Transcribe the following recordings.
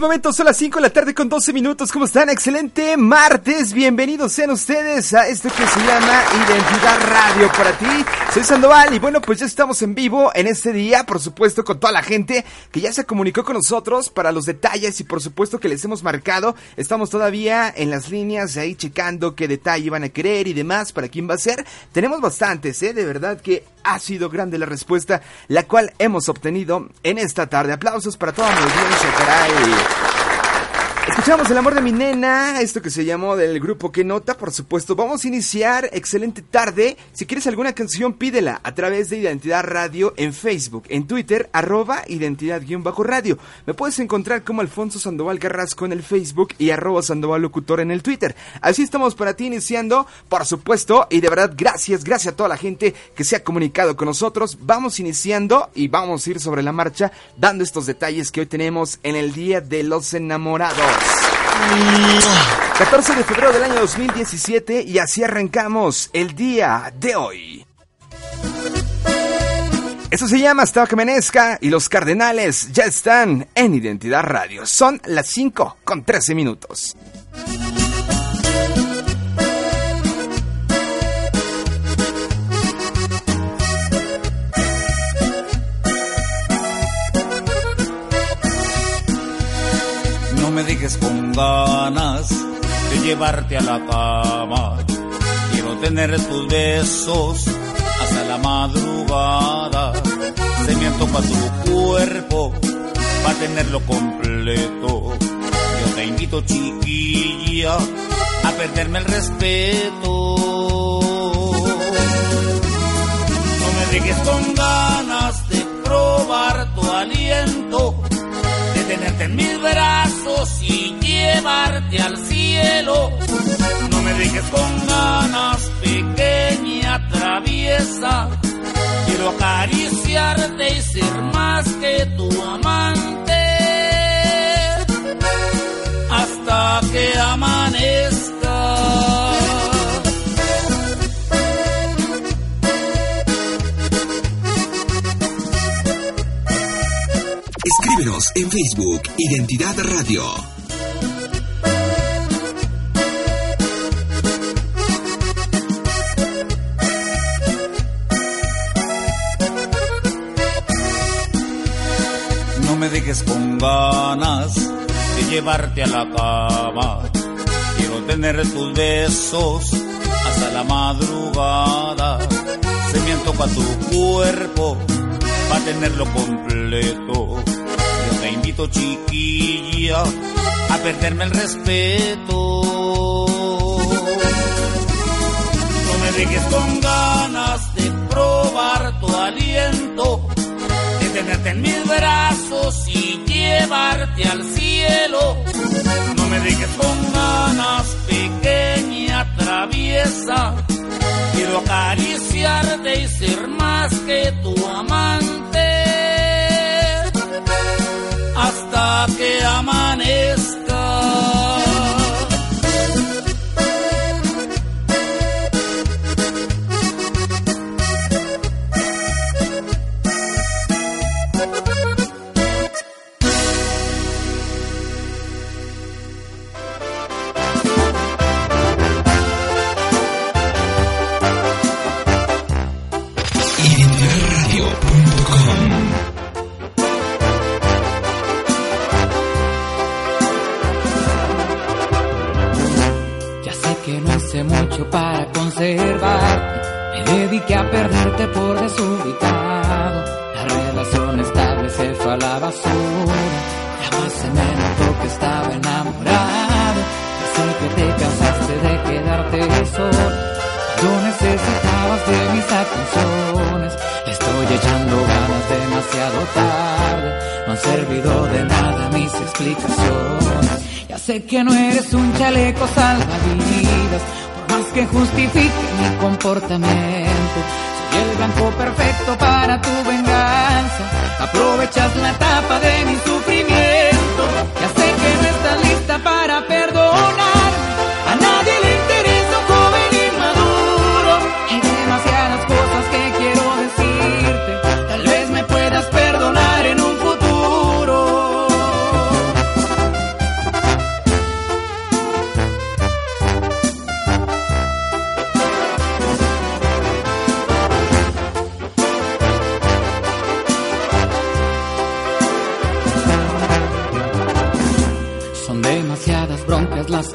momento son las 5 de la tarde con 12 minutos. ¿Cómo están? Excelente martes. Bienvenidos sean ustedes a esto que se llama Identidad Radio para ti. Soy Sandoval y bueno, pues ya estamos en vivo en este día, por supuesto, con toda la gente que ya se comunicó con nosotros para los detalles y por supuesto que les hemos marcado. Estamos todavía en las líneas ahí checando qué detalle van a querer y demás, para quién va a ser. Tenemos bastantes, ¿eh? De verdad que ha sido grande la respuesta, la cual hemos obtenido en esta tarde. Aplausos para toda mi audiencia, caray. Escuchamos El amor de mi nena, esto que se llamó del grupo Que Nota, por supuesto. Vamos a iniciar, excelente tarde. Si quieres alguna canción, pídela a través de Identidad Radio en Facebook, en Twitter, arroba identidad-radio. Me puedes encontrar como Alfonso Sandoval Carrasco en el Facebook y arroba Sandoval Locutor en el Twitter. Así estamos para ti iniciando, por supuesto, y de verdad gracias, gracias a toda la gente que se ha comunicado con nosotros. Vamos iniciando y vamos a ir sobre la marcha dando estos detalles que hoy tenemos en el Día de los Enamorados. 14 de febrero del año 2017 y así arrancamos el día de hoy. Eso se llama Hasta que Menezca y los Cardenales ya están en Identidad Radio. Son las 5 con 13 minutos. Dejes con ganas de llevarte a la cama. Quiero tener tus besos hasta la madrugada. Se me antoja tu cuerpo para tenerlo completo. Yo te invito, chiquilla, a perderme el respeto. No me dejes con ganas de probar tu aliento en mis brazos y llevarte al cielo. No me dejes con ganas, pequeña traviesa. Quiero acariciarte y ser más que tu amante. Hasta que amanezca. Escríbenos en Facebook Identidad Radio. No me dejes con ganas de llevarte a la cama. Quiero tener tus besos hasta la madrugada. Se me antoja tu cuerpo para tenerlo completo. Te invito, chiquilla, a perderme el respeto. No me dejes con ganas de probar tu aliento, de tenerte en mis brazos y llevarte al cielo. No me dejes con ganas, pequeña traviesa. Quiero acariciarte y ser más que tu amante que amanezca. Demasiado tarde. No han servido de nada mis explicaciones. Ya sé que no eres un chaleco salvavidas más que justifique mi comportamiento. Soy el blanco perfecto para tu venganza. Aprovechas la tapa de mi sufrimiento. Ya sé que no estás lista para perdonar.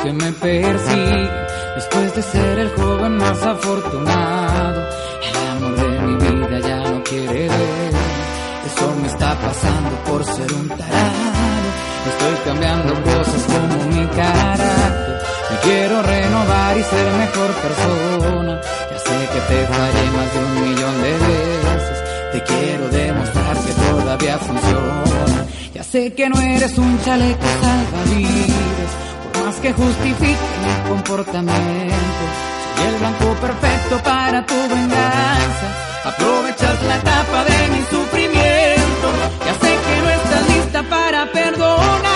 Que me persiguen. Después de ser el joven más afortunado, el amor de mi vida ya no quiere ver. Eso me está pasando por ser un tarado. Estoy cambiando cosas como mi carácter. Me quiero renovar y ser mejor persona. Ya sé que te fallé más de un millón de veces. Te quiero demostrar que todavía funciona. Ya sé que no eres un chaleco salvavidas, que justifique mi comportamiento. Soy el blanco perfecto para tu venganza. Aprovechas la tapa de mi sufrimiento. Ya sé que no estás lista para perdonar.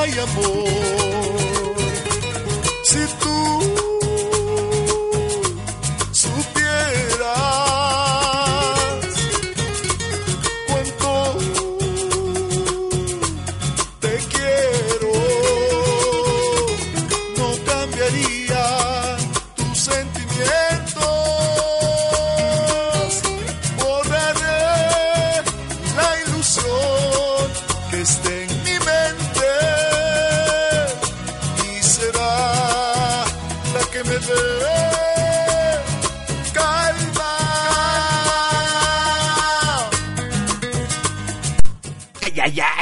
ai amor.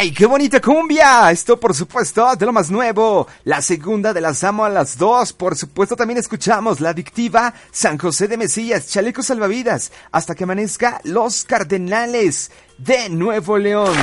¡Ay! ¡Qué bonita cumbia! Esto, por supuesto, de lo más nuevo. La segunda de las amo a las dos. Por supuesto, también escuchamos la adictiva San José de Mesillas, Chalecos Salvavidas, hasta que amanezca Los Cardenales de Nuevo León.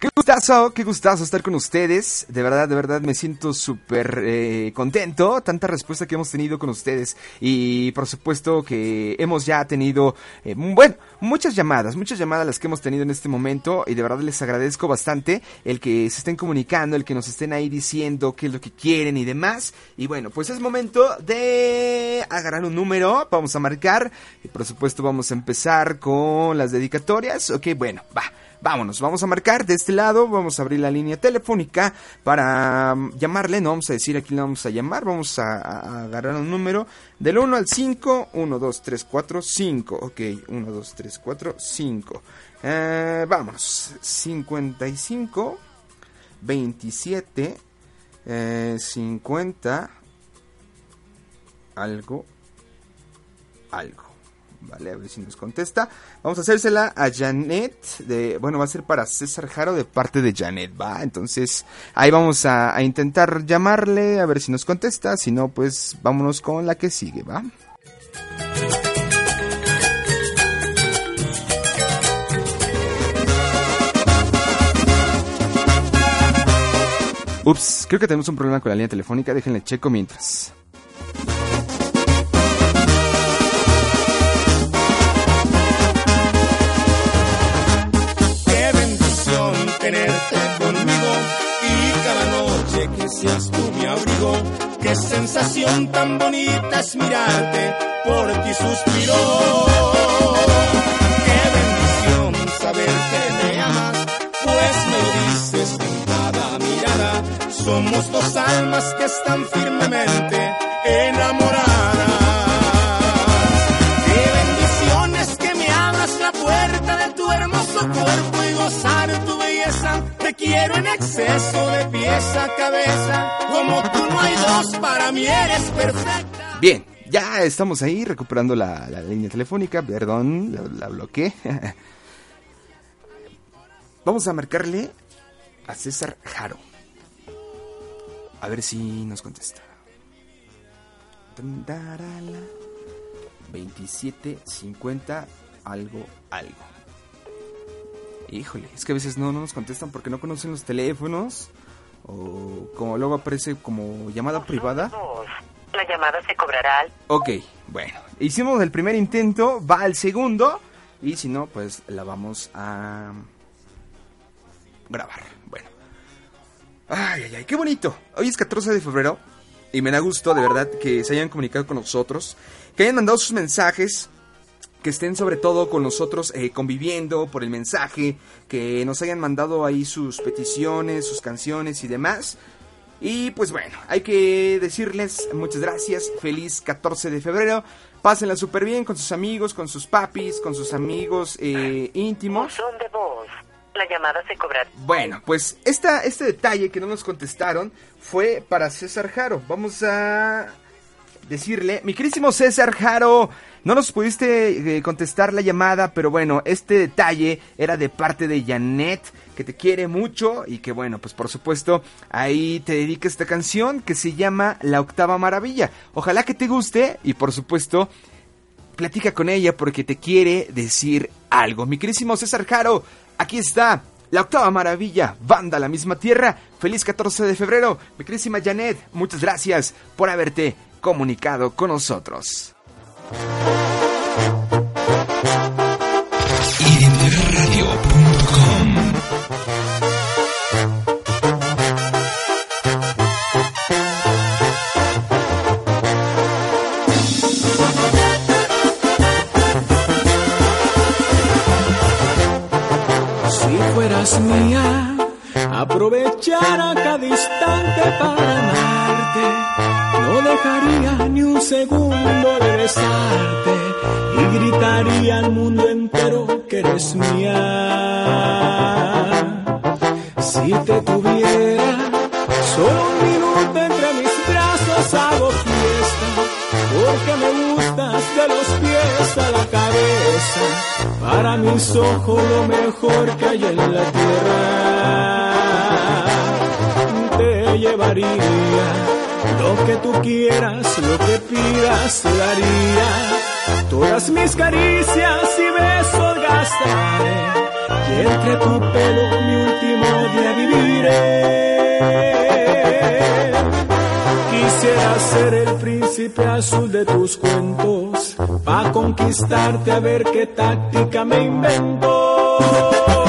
Qué gustazo, qué gustazo estar con ustedes. De verdad, de verdad me siento súper eh, contento. Tanta respuesta que hemos tenido con ustedes. Y por supuesto que hemos ya tenido, eh, bueno, muchas llamadas, muchas llamadas las que hemos tenido en este momento. Y de verdad les agradezco bastante el que se estén comunicando, el que nos estén ahí diciendo qué es lo que quieren y demás. Y bueno, pues es momento de agarrar un número. Vamos a marcar. Y por supuesto vamos a empezar con las dedicatorias. Ok, bueno, va. Vámonos, vamos a marcar de este lado, vamos a abrir la línea telefónica para um, llamarle, no vamos a decir a quién le vamos a llamar, vamos a, a- a agarrar un número del 1 al 5, 1, 2, 3, 4, 5, ok, 1, 2, 3, 4, 5, eh, vámonos, 55, 27, eh, 50, algo, algo. Vale, a ver si nos contesta. Vamos a hacérsela a Janet. Bueno, va a ser para César Jaro de parte de Janet, ¿va? Entonces, ahí vamos a, a intentar llamarle, a ver si nos contesta. Si no, pues vámonos con la que sigue, ¿va? Ups, creo que tenemos un problema con la línea telefónica. Déjenle checo mientras. Tenerte conmigo y cada noche que seas tú mi abrigo. Qué sensación tan bonita es mirarte, por ti suspiro. Qué bendición saber que me amas, pues me lo dices en cada mirada. Somos dos almas que están firmemente Te quiero en exceso de pieza a cabeza. Como tú no hay dos, para mí eres perfecta. Bien, ya estamos ahí recuperando la, la línea telefónica. Perdón, la, la bloqueé. Vamos a marcarle a César Jaro. A ver si nos contesta. Tandarala. 27, 50, algo, algo. Híjole, es que a veces no, no nos contestan porque no conocen los teléfonos. O como luego aparece como llamada privada. La llamada se cobrará Ok, bueno, hicimos el primer intento, va al segundo y si no, pues la vamos a grabar. Bueno. Ay, ay, ay, qué bonito. Hoy es 14 de febrero y me da gusto de verdad que se hayan comunicado con nosotros, que hayan mandado sus mensajes, que estén sobre todo con nosotros eh, conviviendo por el mensaje, que nos hayan mandado ahí sus peticiones, sus canciones y demás. Y pues bueno, hay que decirles muchas gracias, feliz 14 de febrero, pásenla súper bien con sus amigos, con sus papis, con sus amigos eh, íntimos. buzón de voz. La llamada se cobrará. Bueno, pues esta, este detalle que no nos contestaron fue para César Jaro. Vamos a decirle, mi querísimo César Jaro, no nos pudiste eh, contestar la llamada, pero bueno, este detalle era de parte de Janet, que te quiere mucho y que bueno, pues por supuesto ahí te dedica esta canción que se llama La Octava Maravilla. Ojalá que te guste y por supuesto platica con ella porque te quiere decir algo. Mi querísimo César Jaro, aquí está. La octava maravilla, banda la misma tierra. Feliz 14 de febrero. Mi querísima Janet, muchas gracias por haberte comunicado con nosotros. Si fueras mía, aprovechara ojos lo mejor que hay en la tierra. Te llevaría lo que tú quieras, lo que pidas te daría. Todas mis caricias y besos gastaré y entre tu pelo mi último día viviré. Quisiera ser el príncipe azul de tus cuentos, pa' conquistarte a ver qué táctica me invento.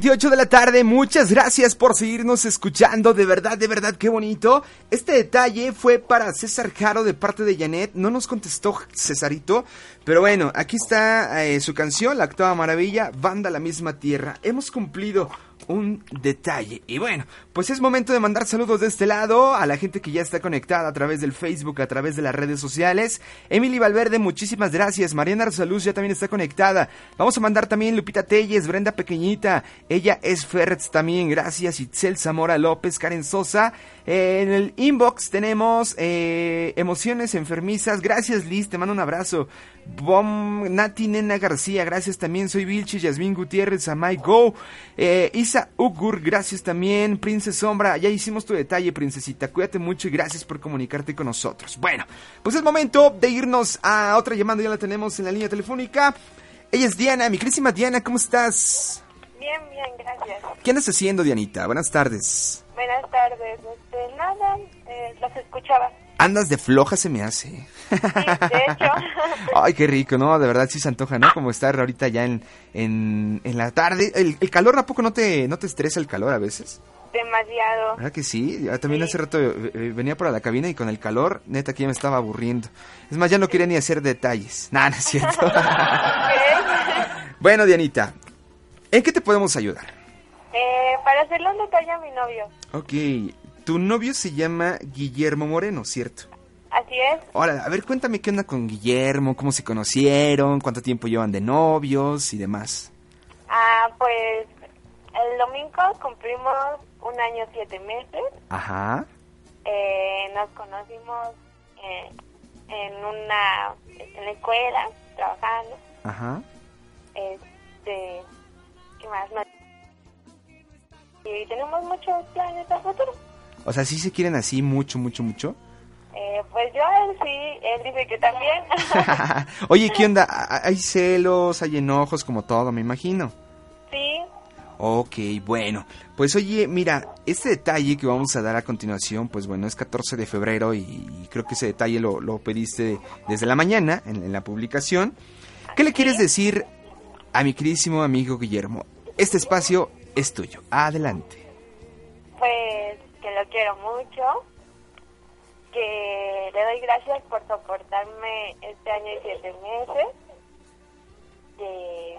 28 de la tarde, muchas gracias por seguirnos escuchando, de verdad, de verdad, qué bonito. Este detalle fue para César Jaro de parte de Janet, no nos contestó Cesarito, pero bueno, aquí está eh, su canción, La Octava Maravilla, Banda La Misma Tierra. Hemos cumplido un detalle. Y bueno, pues es momento de mandar saludos de este lado a la gente que ya está conectada a través del Facebook, a través de las redes sociales. Emily Valverde, muchísimas gracias. Mariana Arsaluz ya también está conectada. Vamos a mandar también Lupita Telles, Brenda Pequeñita. Ella es Ferretz también, gracias. Itzel Zamora López, Karen Sosa. Eh, en el inbox tenemos eh, emociones enfermizas. Gracias Liz, te mando un abrazo. Bom, Nati Nena García, gracias también. Soy Vilchi, Yasmín Gutiérrez, Amay Go. Eh, Isa Ugur, gracias también. Sombra, ya hicimos tu detalle, princesita. Cuídate mucho y gracias por comunicarte con nosotros. Bueno, pues es momento de irnos a otra llamada. Ya la tenemos en la línea telefónica. Ella es Diana, mi querísima Diana, ¿cómo estás? Bien, bien, gracias. ¿Qué andas haciendo, Dianita? Buenas tardes. Buenas tardes. Este, nada, eh, los escuchaba. Andas de floja se me hace. Sí, de hecho. Ay, qué rico, ¿no? De verdad sí se antoja, ¿no? Como estar ahorita ya en, en, en la tarde. El, el calor, ¿a poco no te, no te estresa el calor a veces? Demasiado. ¿Verdad que sí? Ya también Sí. hace rato eh, eh, venía por la cabina y con el calor, neta, que ya me estaba aburriendo. Es más, ya no quería ni hacer detalles. Nada, no es cierto. Bueno, Dianita, ¿en qué te podemos ayudar? Eh, para hacerle un detalle a mi novio. Ok, tu novio se llama Guillermo Moreno, ¿cierto? Así es. Ahora, a ver, cuéntame qué onda con Guillermo, cómo se conocieron, cuánto tiempo llevan de novios y demás. Ah, pues el domingo cumplimos un año siete meses Ajá. Eh, nos conocimos eh, en una en la escuela, trabajando. Ajá. Este, ¿qué más? No. Y tenemos muchos planes a futuro. O sea, sí se quieren así mucho, mucho, mucho. Eh, pues yo a él sí, él dice que también. Oye, ¿qué onda? ¿Hay hay celos, hay enojos, como todo, me imagino? sí, Ok, bueno. Pues oye, mira, este detalle que vamos a dar a continuación, pues bueno, es 14 de febrero y, y creo que ese detalle lo, lo pediste desde la mañana en, en la publicación. ¿Qué le quieres decir a mi queridísimo amigo Guillermo? Este espacio es tuyo. Adelante. pues que lo quiero mucho, que le doy gracias por soportarme este año y siete meses, que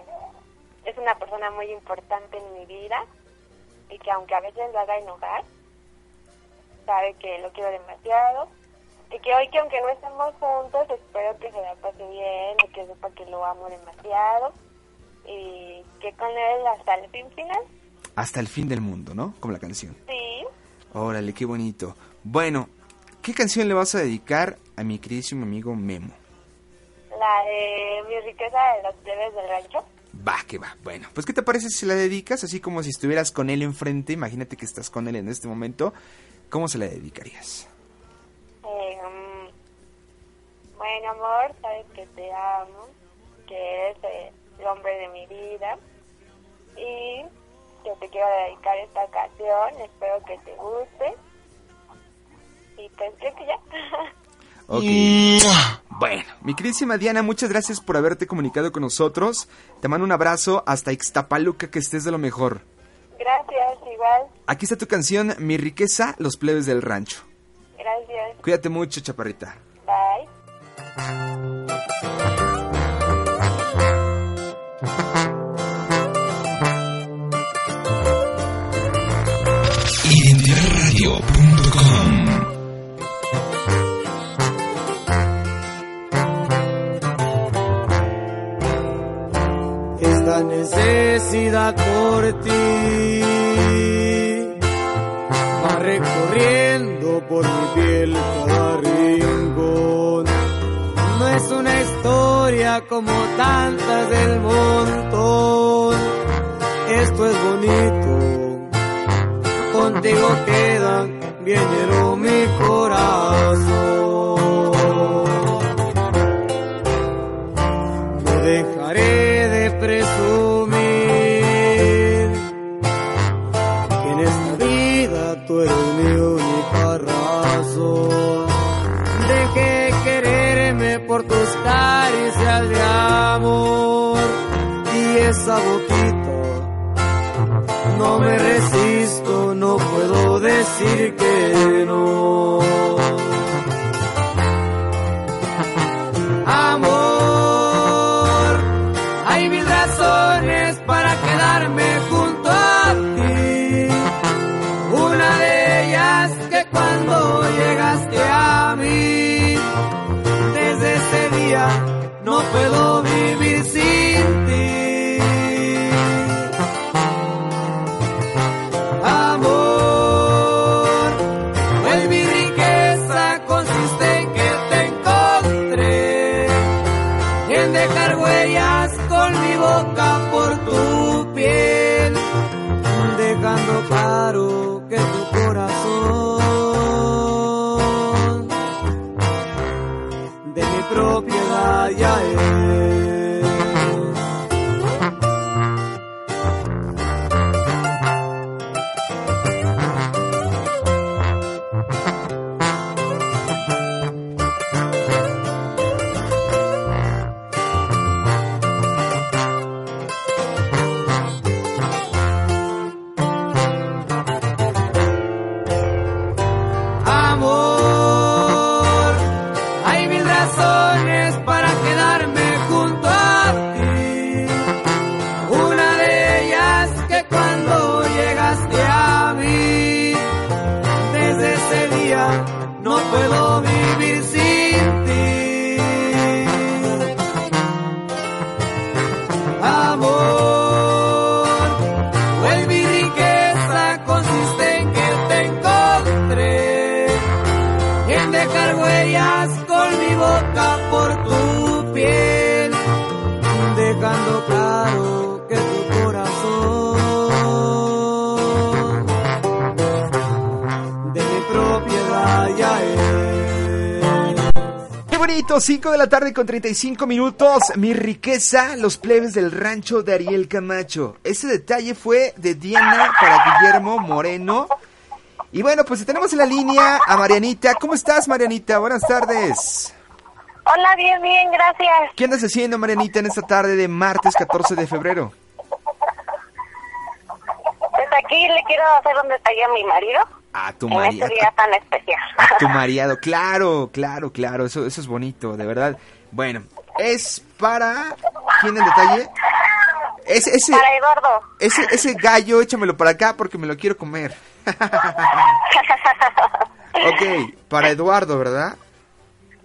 es una persona muy importante en mi vida y que aunque a veces lo haga enojar, sabe que lo quiero demasiado y que hoy que aunque no estemos juntos, espero que se la pase bien y que sepa que lo amo demasiado y que con él hasta el fin final. Hasta el fin del mundo, ¿no? Como la canción. Sí, Órale, qué bonito. Bueno, ¿qué canción le vas a dedicar a mi queridísimo amigo Memo? la de mi riqueza de los plebes del rancho. Va, que va. Bueno, pues ¿qué te parece si la dedicas así como si estuvieras con él enfrente? Imagínate que estás con él en este momento. ¿Cómo se la dedicarías? Mm, bueno, amor, sabes que te amo, que eres el hombre de mi vida y que te quiero dedicar esta canción. Espero que te guste. Y pues creo que ya. Ok. Bueno, mi queridísima Diana, muchas gracias por haberte comunicado con nosotros. Te mando un abrazo hasta Ixtapaluca, que estés de lo mejor. Gracias, igual. Aquí está tu canción, Mi riqueza, los plebes del rancho. Gracias. Cuídate mucho, chaparrita. Bye. Identidadradio.com esta necesidad por ti va recorriendo por mi piel cada rincón. No es una historia como tantas del montón. Esto es bonito, contigo queda bien mi corazón. Y esa boquita. No me resisto, no puedo decir que minutos, 5 de la tarde con 35 minutos. Mi riqueza, los plebes del rancho de Ariel Camacho. Ese detalle fue de Diana para Guillermo Moreno. Y bueno, pues tenemos en la línea a Marianita. ¿Cómo estás, Marianita? Buenas tardes. Hola, bien, bien, gracias. ¿Qué andas haciendo, Marianita, en esta tarde de martes 14 de febrero? Pues aquí le quiero hacer un detalle a mi marido. A tu en marido. este día tan especial. A tu mariado, claro, claro, claro. Eso, eso es bonito, de verdad. Bueno, es para. ¿Quién el detalle? Ese, ese, Para Eduardo. ese, ese gallo, échamelo para acá porque me lo quiero comer. ok, para Eduardo, ¿verdad?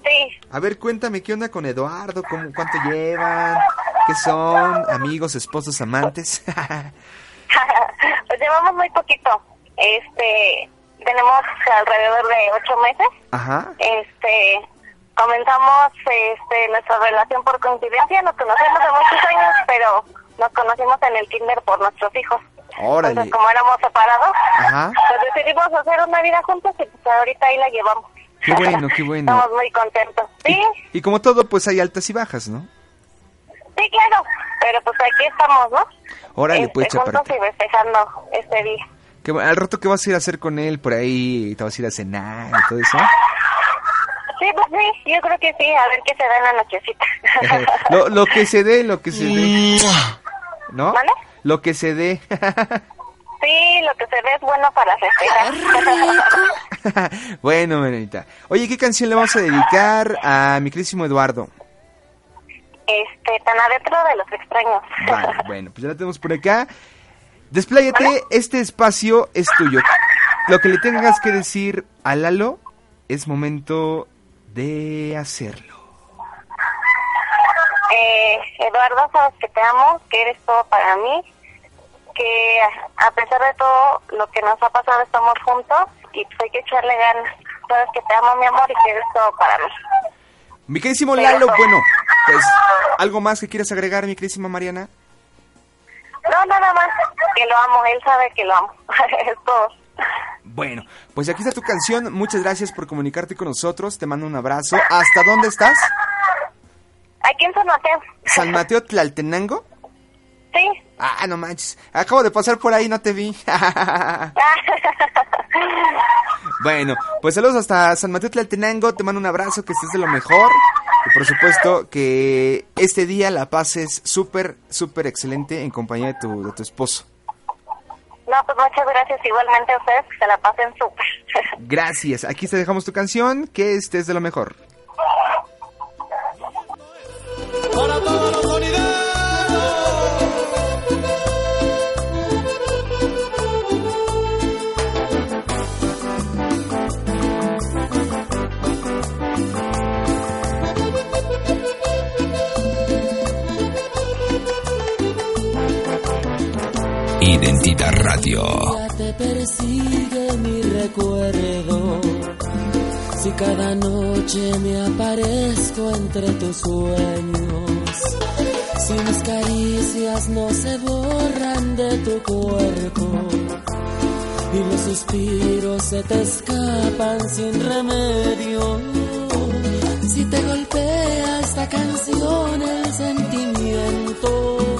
sí, A ver, cuéntame qué onda con Eduardo, cómo, cuánto llevan, qué son, amigos, esposos, amantes. pues llevamos muy poquito. Este, tenemos alrededor de ocho meses. Ajá. Este, comenzamos este, nuestra relación por coincidencia. Nos conocemos de muchos años, pero nos conocimos en el kinder por nuestros hijos. Órale. Entonces, como éramos separados, Ajá. pues decidimos hacer una vida juntos y pues ahorita ahí la llevamos. Qué bueno, qué bueno. Estamos muy contentos. Sí, Y como todo, pues hay altas y bajas, ¿no? sí, claro. Pero pues aquí estamos, ¿no? Órale, Este, pues, juntos chaparrita. y festejando este día. ¿Qué al rato, ¿qué vas a ir a hacer con él por ahí? ¿Te vas a ir a cenar y todo eso? Sí, pues sí, yo creo que sí, a ver qué se da en la nochecita. lo, lo que se dé, lo que se dé. ¿No? ¿Vale? Lo que se dé. Sí, lo que se ve es bueno para festejar. bueno, Menonita. Oye, ¿qué canción le vamos a dedicar a mi querísimo Eduardo? este, tan adentro de los extraños. Vale, bueno, pues ya la tenemos por acá. Despláyate, este espacio es tuyo. Lo que le tengas que decir a Lalo es momento de hacerlo. Eh, Eduardo, sabes que te amo, que eres todo para mí, que a pesar de todo lo que nos ha pasado estamos juntos y pues hay que echarle ganas. Sabes que te amo, mi amor, y que eres todo para mí. Mi querísimo Lalo, bueno, pues, ¿algo más que quieras agregar, mi querísima Mariana? No, nada más, que lo amo, él sabe que lo amo. es todo. Bueno, pues aquí está tu canción. Muchas gracias por comunicarte con nosotros. Te mando un abrazo. ¿Hasta dónde estás? Aquí en San Mateo. ¿San Mateo Tlaltenango? Sí. Ah, no manches. Acabo de pasar por ahí, no te vi. bueno, pues saludos hasta San Mateo Tlaltenango. Te mando un abrazo, que estés de lo mejor. Y por supuesto que este día la pases súper, súper excelente en compañía de tu, de tu esposo. No, pues muchas gracias igualmente a ustedes, que se la pasen súper. Gracias. Aquí te dejamos tu canción. Que estés de lo mejor. Para todos Radio. Te persigue mi recuerdo. Si cada noche me aparezco entre tus sueños. Si mis caricias no se borran de tu cuerpo. Y los suspiros se te escapan sin remedio. Si te golpea esta canción el sentimiento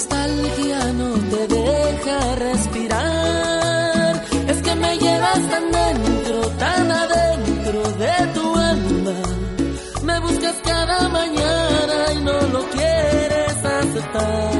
nostalgia no te deja respirar. Es que me llevas tan dentro, tan adentro de tu alma. Me buscas cada mañana y no lo quieres aceptar.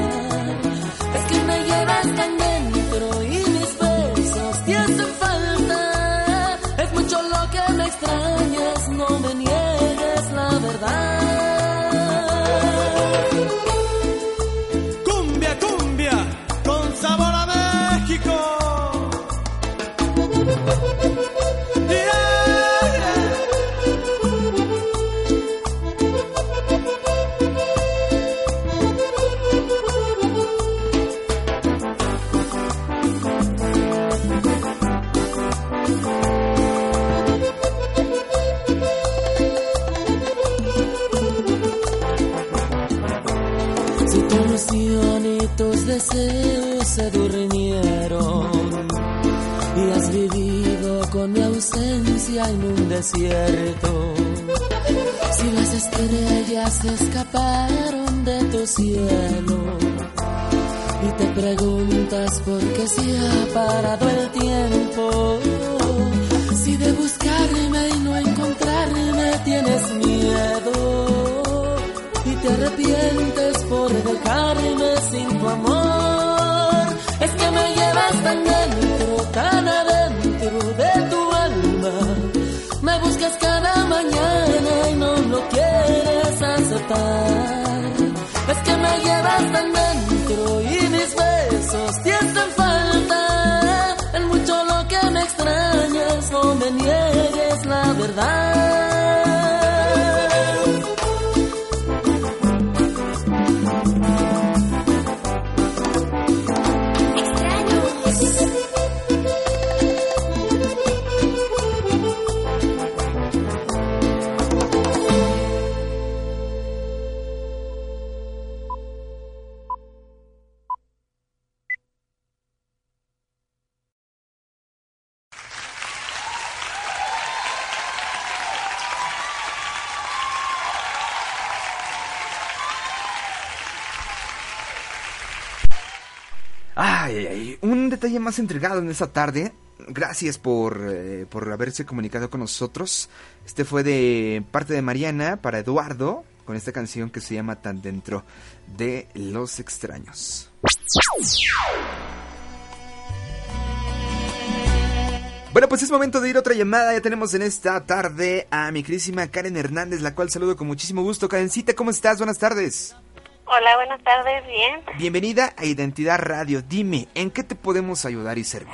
Si las estrellas escaparon de tu cielo y te preguntas por qué se ha parado el tiempo, si de buscarme y no encontrarme tienes miedo y te arrepientes por dejarme Es que me llevas tan dentro y mis besos te falta. En mucho lo que me extrañas, no me niegues la verdad. Detalle más entregado en esta tarde. Gracias por, eh, por haberse comunicado con nosotros. Este fue de parte de Mariana para Eduardo con esta canción que se llama Tan Dentro de los Extraños. Bueno, pues es momento de ir otra llamada. Ya tenemos en esta tarde a mi querísima Karen Hernández, la cual saludo con muchísimo gusto. Karencita, ¿cómo estás? Buenas tardes. Hola, buenas tardes, bien. Bienvenida a Identidad Radio. Dime, ¿en qué te podemos ayudar y servir?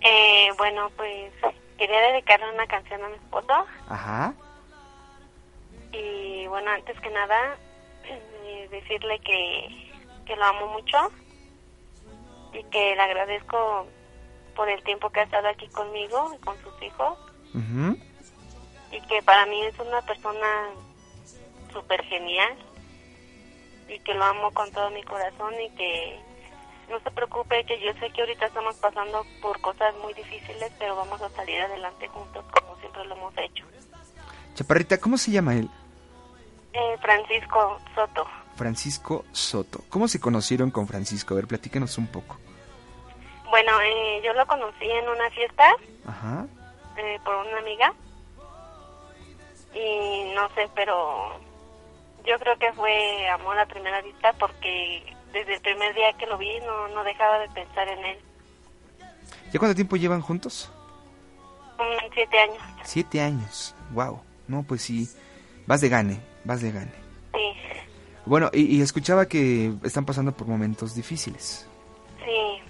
Eh, bueno, pues quería dedicarle una canción a mi esposo. Ajá. Y bueno, antes que nada, eh, decirle que, que lo amo mucho y que le agradezco por el tiempo que ha estado aquí conmigo y con sus hijos. Ujú. Y que para mí es una persona súper genial y que lo amo con todo mi corazón y que no se preocupe, que yo sé que ahorita estamos pasando por cosas muy difíciles, pero vamos a salir adelante juntos como siempre lo hemos hecho. Chaparrita, ¿cómo se llama él? Eh, Francisco Soto. Francisco Soto. ¿Cómo se conocieron con Francisco? A ver, platícanos un poco. Bueno, eh, yo lo conocí en una fiesta Ajá. eh, por una amiga y no sé, pero yo creo que fue amor a primera vista porque desde el primer día que lo vi no, no dejaba de pensar en él. ¿Ya cuánto tiempo llevan juntos? Siete años, Siete años. Wow. No, pues sí. Vas de gane, vas de gane. sí, Bueno, y, y escuchaba que están pasando por momentos difíciles. sí,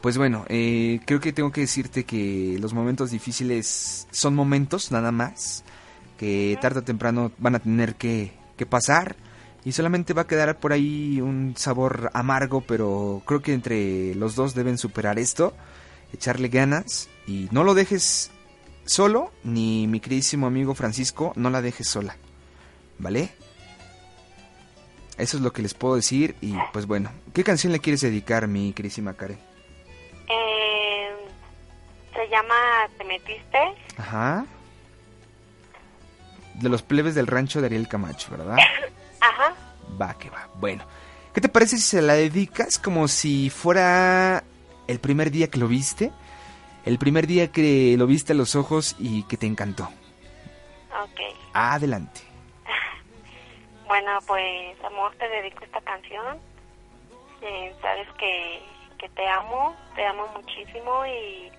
Pues bueno, eh, creo que tengo que decirte que los momentos difíciles son momentos nada más, que tarde o temprano van a tener que, que pasar y solamente va a quedar por ahí un sabor amargo, pero creo que entre los dos deben superar esto, echarle ganas y no lo dejes solo, ni mi queridísimo amigo Francisco, no la dejes sola, ¿vale? Eso es lo que les puedo decir y pues bueno, ¿qué canción le quieres dedicar, mi queridísima Karen? Eh, se llama Te metiste. Ajá. De los plebes del rancho de Ariel Camacho, ¿verdad? Ajá. Va, que va. Bueno, ¿qué te parece si se la dedicas como si fuera el primer día que lo viste? El primer día que lo viste a los ojos y que te encantó. Ok. Adelante. Bueno, pues amor, te dedico esta canción. Eh, sabes que, que te amo, te amo muchísimo y,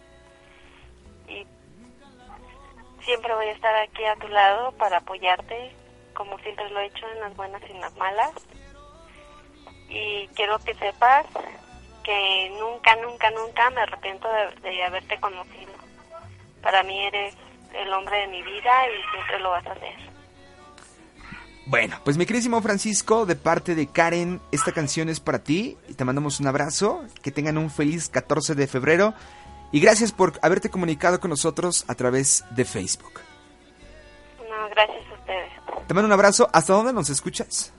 y siempre voy a estar aquí a tu lado para apoyarte, como siempre lo he hecho en las buenas y en las malas. Y quiero que sepas que nunca, nunca, nunca me arrepiento de, de haberte conocido. Para mí eres el hombre de mi vida y siempre lo vas a hacer. Bueno, pues mi queridísimo Francisco, de parte de Karen, esta canción es para ti y te mandamos un abrazo. Que tengan un feliz 14 de febrero y gracias por haberte comunicado con nosotros a través de Facebook. No, gracias a ustedes. Te mando un abrazo. ¿Hasta dónde nos escuchas?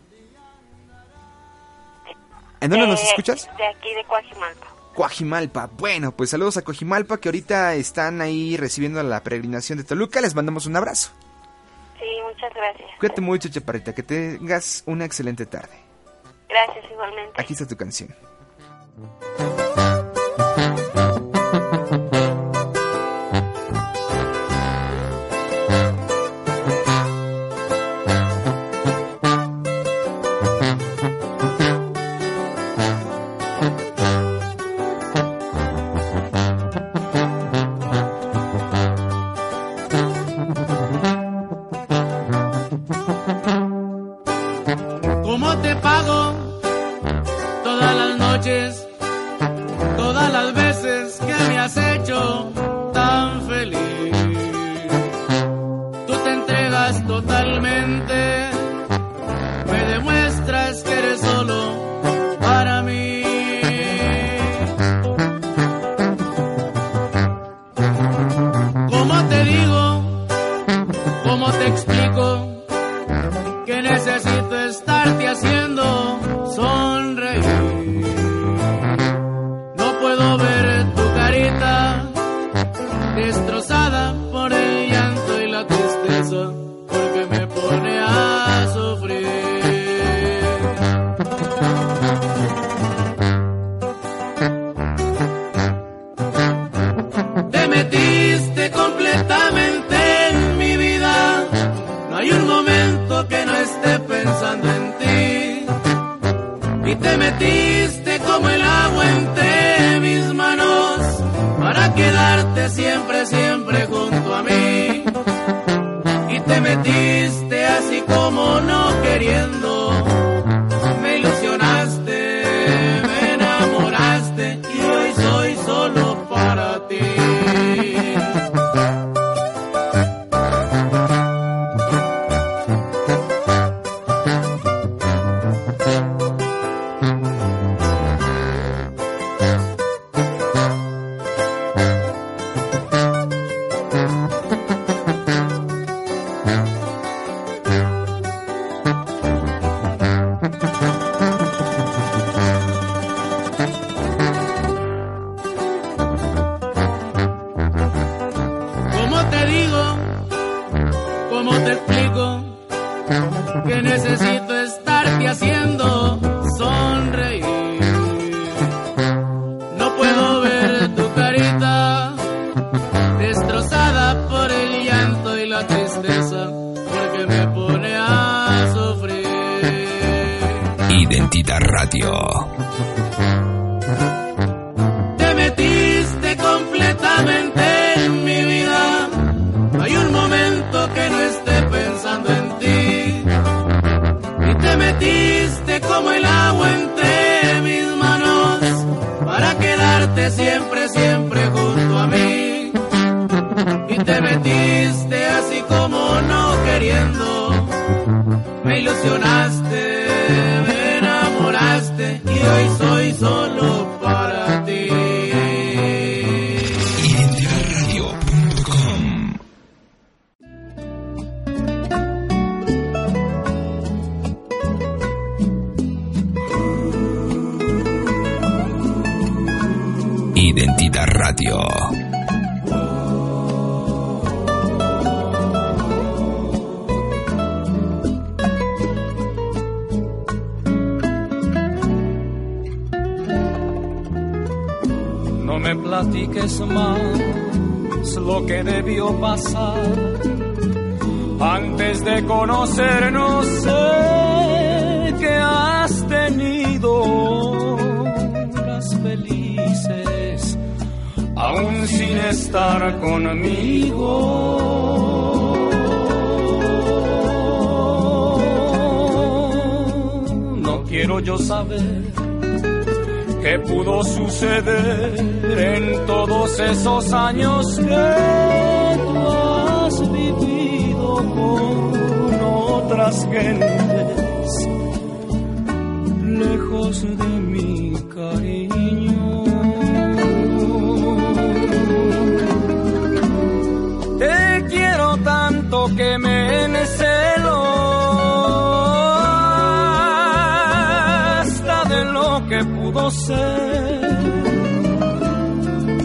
¿En dónde nos eh, escuchas? De aquí, de Coajimalpa. Coajimalpa. Bueno, pues saludos a Coajimalpa que ahorita están ahí recibiendo la peregrinación de Toluca. Les mandamos un abrazo. Sí, muchas gracias. Cuídate mucho, Chaparrita. Que tengas una excelente tarde. Gracias, igualmente. Aquí está tu canción.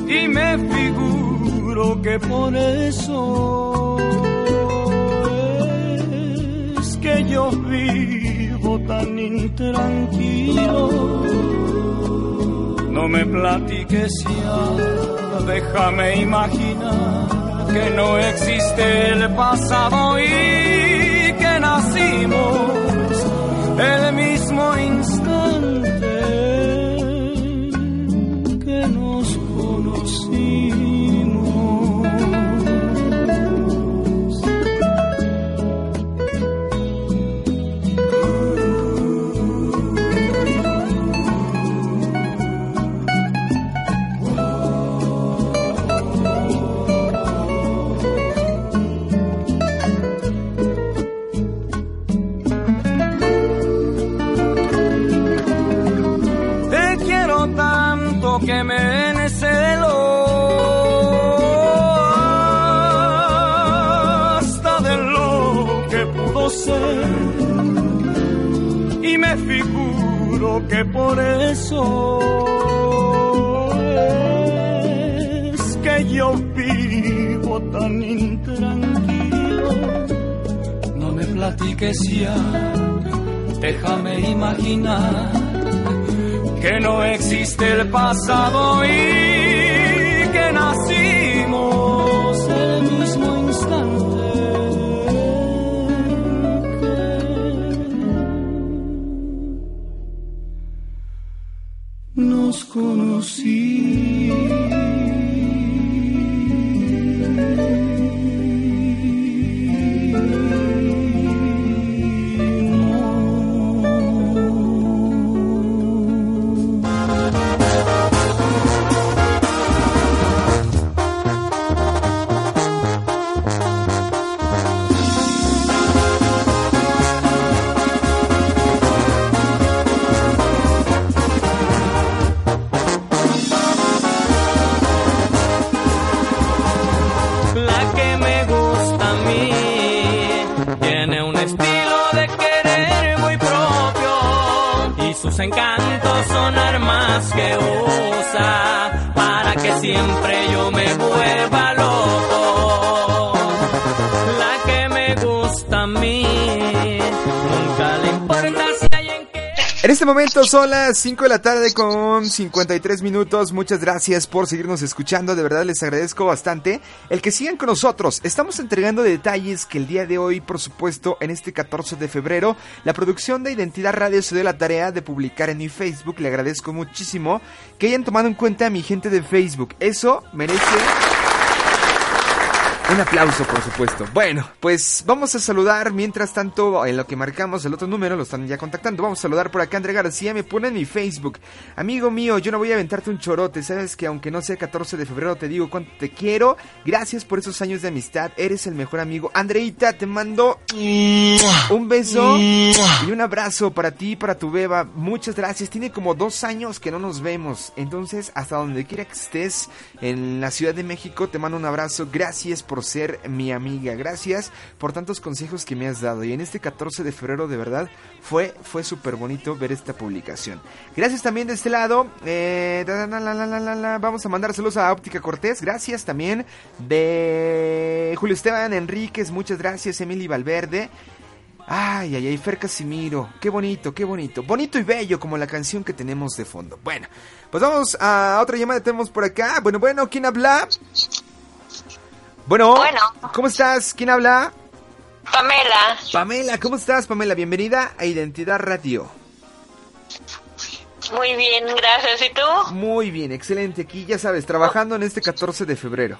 y me figuro que por eso es que yo vivo tan intranquilo. No me platiques ya, déjame imaginar que no existe el pasado y que nacimos el mismo instante por eso es que yo vivo tan intranquilo. No me platiques ya, déjame imaginar que no existe el pasado y encantos son armas que usa para que siempre este momento son las 5 de la tarde con 53 minutos. Muchas gracias por seguirnos escuchando. De verdad les agradezco bastante el que sigan con nosotros. Estamos entregando detalles que el día de hoy, por supuesto, en este 14 de febrero, la producción de Identidad Radio se dio la tarea de publicar en mi Facebook. Le agradezco muchísimo que hayan tomado en cuenta a mi gente de Facebook. Eso merece un aplauso, por supuesto. Bueno, pues vamos a saludar mientras tanto en lo que marcamos el otro número, lo están ya contactando. Vamos a saludar por acá André García, me pone en mi Facebook. Amigo mío, yo no voy a aventarte un chorote, sabes que aunque no sea 14 de febrero te digo cuánto te quiero. Gracias por esos años de amistad, eres el mejor amigo. Andreita, te mando un beso y un abrazo para ti y para tu beba. Muchas gracias. Tiene como dos años que no nos vemos. Entonces, hasta donde quiera que estés en la Ciudad de México, te mando un abrazo. Gracias por ser mi amiga. Gracias por tantos consejos que me has dado. Y en este 14 de febrero, de verdad, fue, fue súper bonito ver esta publicación. Gracias también de este lado. Eh. Vamos a mandar saludos a Óptica Cortés. Gracias también de Julio Esteban Enríquez. Muchas gracias, Emily Valverde. Ay, ay, ay, Fer Casimiro. Qué bonito, qué bonito. Bonito y bello como la canción que tenemos de fondo. Bueno, pues vamos a otra llamada que tenemos por acá. Bueno, bueno, ¿quién habla? Bueno, Bueno. ¿cómo estás? ¿Quién habla? Pamela, Pamela, ¿cómo estás, Pamela? Bienvenida a Identidad Radio. muy bien, gracias. ¿Y tú? Muy bien, excelente. Aquí, ya sabes, trabajando en este 14 de febrero.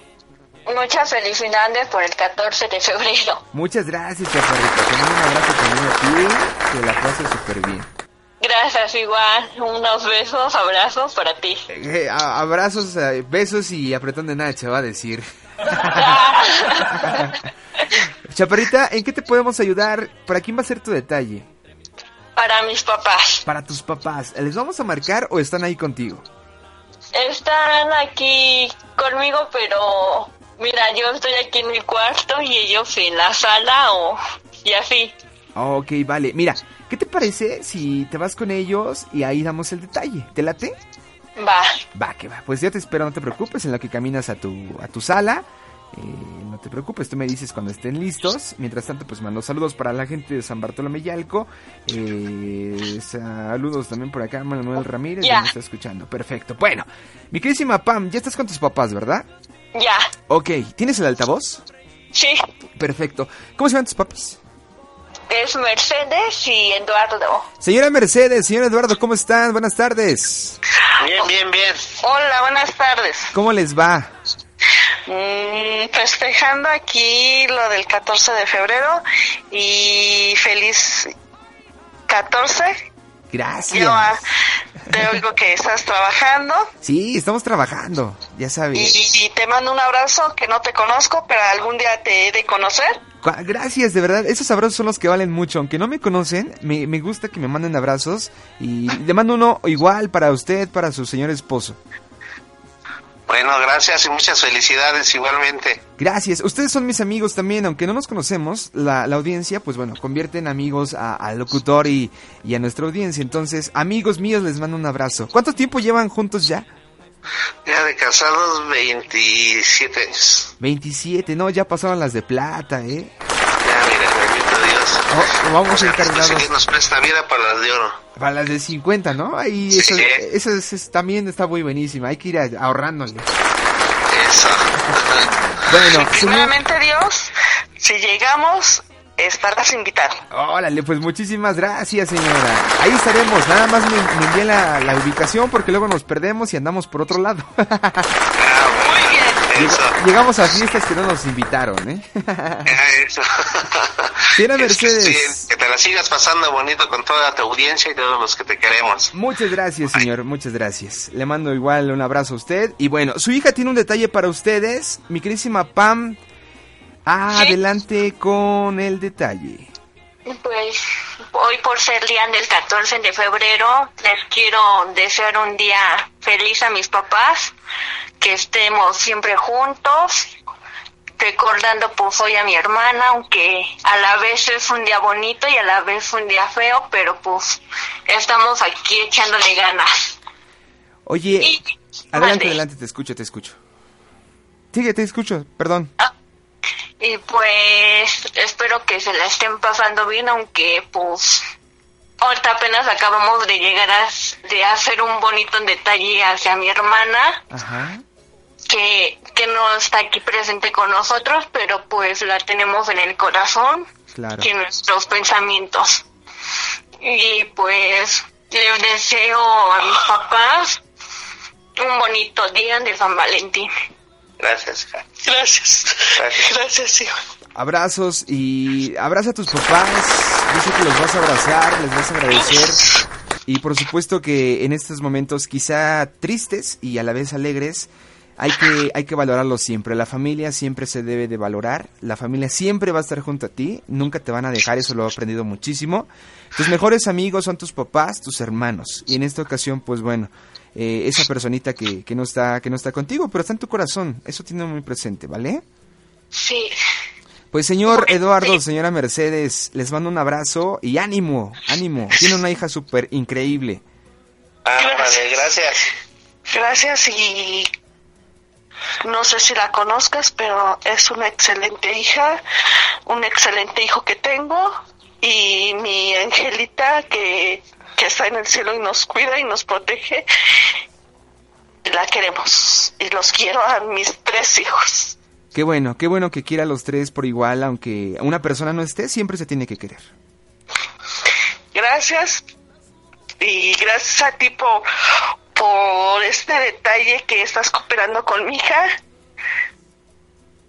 Muchas felicidades por el 14 de febrero. Muchas gracias, chaparrita. Un abrazo también a ti. Que la pases súper bien. Gracias, igual. Unos besos, abrazos para ti. Eh, a- abrazos, eh, besos y apretón de nacha, va a decir. Chaparrita, ¿en qué te podemos ayudar? ¿Para quién va a ser tu detalle? Para mis papás. Para tus papás. ¿Les vamos a marcar o están ahí contigo? Están aquí conmigo, pero mira, yo estoy aquí en mi cuarto y ellos en la sala o y así. Ok, vale. Mira, ¿qué te parece si te vas con ellos y ahí damos el detalle? ¿Te late? Va. Va, que va. Pues ya te espero, no te preocupes, en lo que caminas a tu, a tu sala. Eh, no te preocupes, tú me dices cuando estén listos. Mientras tanto, pues mando saludos para la gente de San Bartolomé Yalco. Eh, saludos también por acá, Manuel Ramírez, Ya. que me está escuchando. Perfecto. Bueno, mi queridísima Pam, ya estás con tus papás, ¿verdad? Ya. Ok, ¿tienes el altavoz? Sí. Perfecto. ¿Cómo se llaman tus papás? Es Mercedes y Eduardo. Señora Mercedes, señor Eduardo, ¿cómo están? Buenas tardes. Bien, bien, bien. Hola, buenas tardes. ¿Cómo les va? Mm, festejando aquí lo del 14 de febrero y feliz 14. Gracias. Yo ah, te oigo que estás trabajando Sí, estamos trabajando, ya y, sabes. y te mando un abrazo que no te conozco, pero algún día te he de conocer. Gracias, de verdad. Esos abrazos son los que valen mucho. Aunque no me conocen, me, me gusta que me manden abrazos. Y le mando uno igual para usted, para su señor esposo. Bueno, gracias y muchas felicidades igualmente. Gracias. Ustedes son mis amigos también, aunque no nos conocemos. La, la audiencia, pues bueno, convierte en amigos a- al locutor y, y a nuestra audiencia. Entonces, amigos míos, les mando un abrazo. ¿Cuánto tiempo llevan juntos ya? Ya de casados 27 años. 27, no, ya pasaron las de plata, ¿eh? Ya, mira, bendito Dios. Oh, vamos O sea, que nos presta vida para las de oro. Para las de 50, ¿no? Ahí, eso, eso es- es- también está muy buenísima. Hay que ir a- ahorrándole. Eso. Bueno, señor, Primeramente Dios, si llegamos, estarás invitado. órale, pues muchísimas gracias, señora. Ahí estaremos. Nada más me, me la, la ubicación porque luego nos perdemos y andamos por otro lado. Lleg- Llegamos a fiestas que no nos invitaron, ¿eh? Eso. Señora Es que Mercedes. sí, que te la sigas pasando bonito con toda tu audiencia y todos los que te queremos. Muchas gracias, señor. Muchas gracias. Le mando igual un abrazo a usted. Y bueno, su hija tiene un detalle para ustedes. Mi querísima Pam. Adelante con el detalle. Pues hoy por ser día del 14 de febrero, les quiero desear un día feliz a mis papás, que estemos siempre juntos, recordando pues hoy a mi hermana, aunque a la vez es un día bonito y a la vez un día feo, pero pues estamos aquí echándole ganas. Oye, adelante, adelante, te escucho, te escucho. Sigue, te escucho, perdón. Y pues espero que se la estén pasando bien, aunque pues ahorita apenas acabamos de llegar a de hacer un bonito detalle hacia mi hermana, Ajá. que, que no está aquí presente con nosotros, pero pues la tenemos en el corazón Claro. y en nuestros pensamientos. Y pues les deseo a mis papás un bonito día de San Valentín. Gracias. hija. Gracias. Gracias, hijo. Abrazos y abraza a tus papás. Dice que los vas a abrazar, les vas a agradecer. Y por supuesto que en estos momentos quizá tristes y a la vez alegres, hay que, hay que valorarlos siempre. La familia siempre se debe de valorar. La familia siempre va a estar junto a ti. Nunca te van a dejar, eso lo he aprendido muchísimo. Tus mejores amigos son tus papás, tus hermanos. Y en esta ocasión, pues bueno, eh, esa personita que, que, no está, que no está contigo, pero está en tu corazón. Eso tiene muy presente, ¿vale? Sí. Pues señor Eduardo, señora Mercedes, les mando un abrazo y ánimo, ánimo. Tiene una hija súper increíble. Ah, vale, gracias. Gracias y no sé si la conozcas, pero es una excelente hija, un excelente hijo que tengo y mi angelita que, que está en el cielo y nos cuida y nos protege. La queremos y los quiero a mis tres hijos. Qué bueno, qué bueno que quiera a los tres por igual, aunque una persona no esté, siempre se tiene que querer. Gracias y gracias a ti por, por este detalle que estás cooperando con mi hija.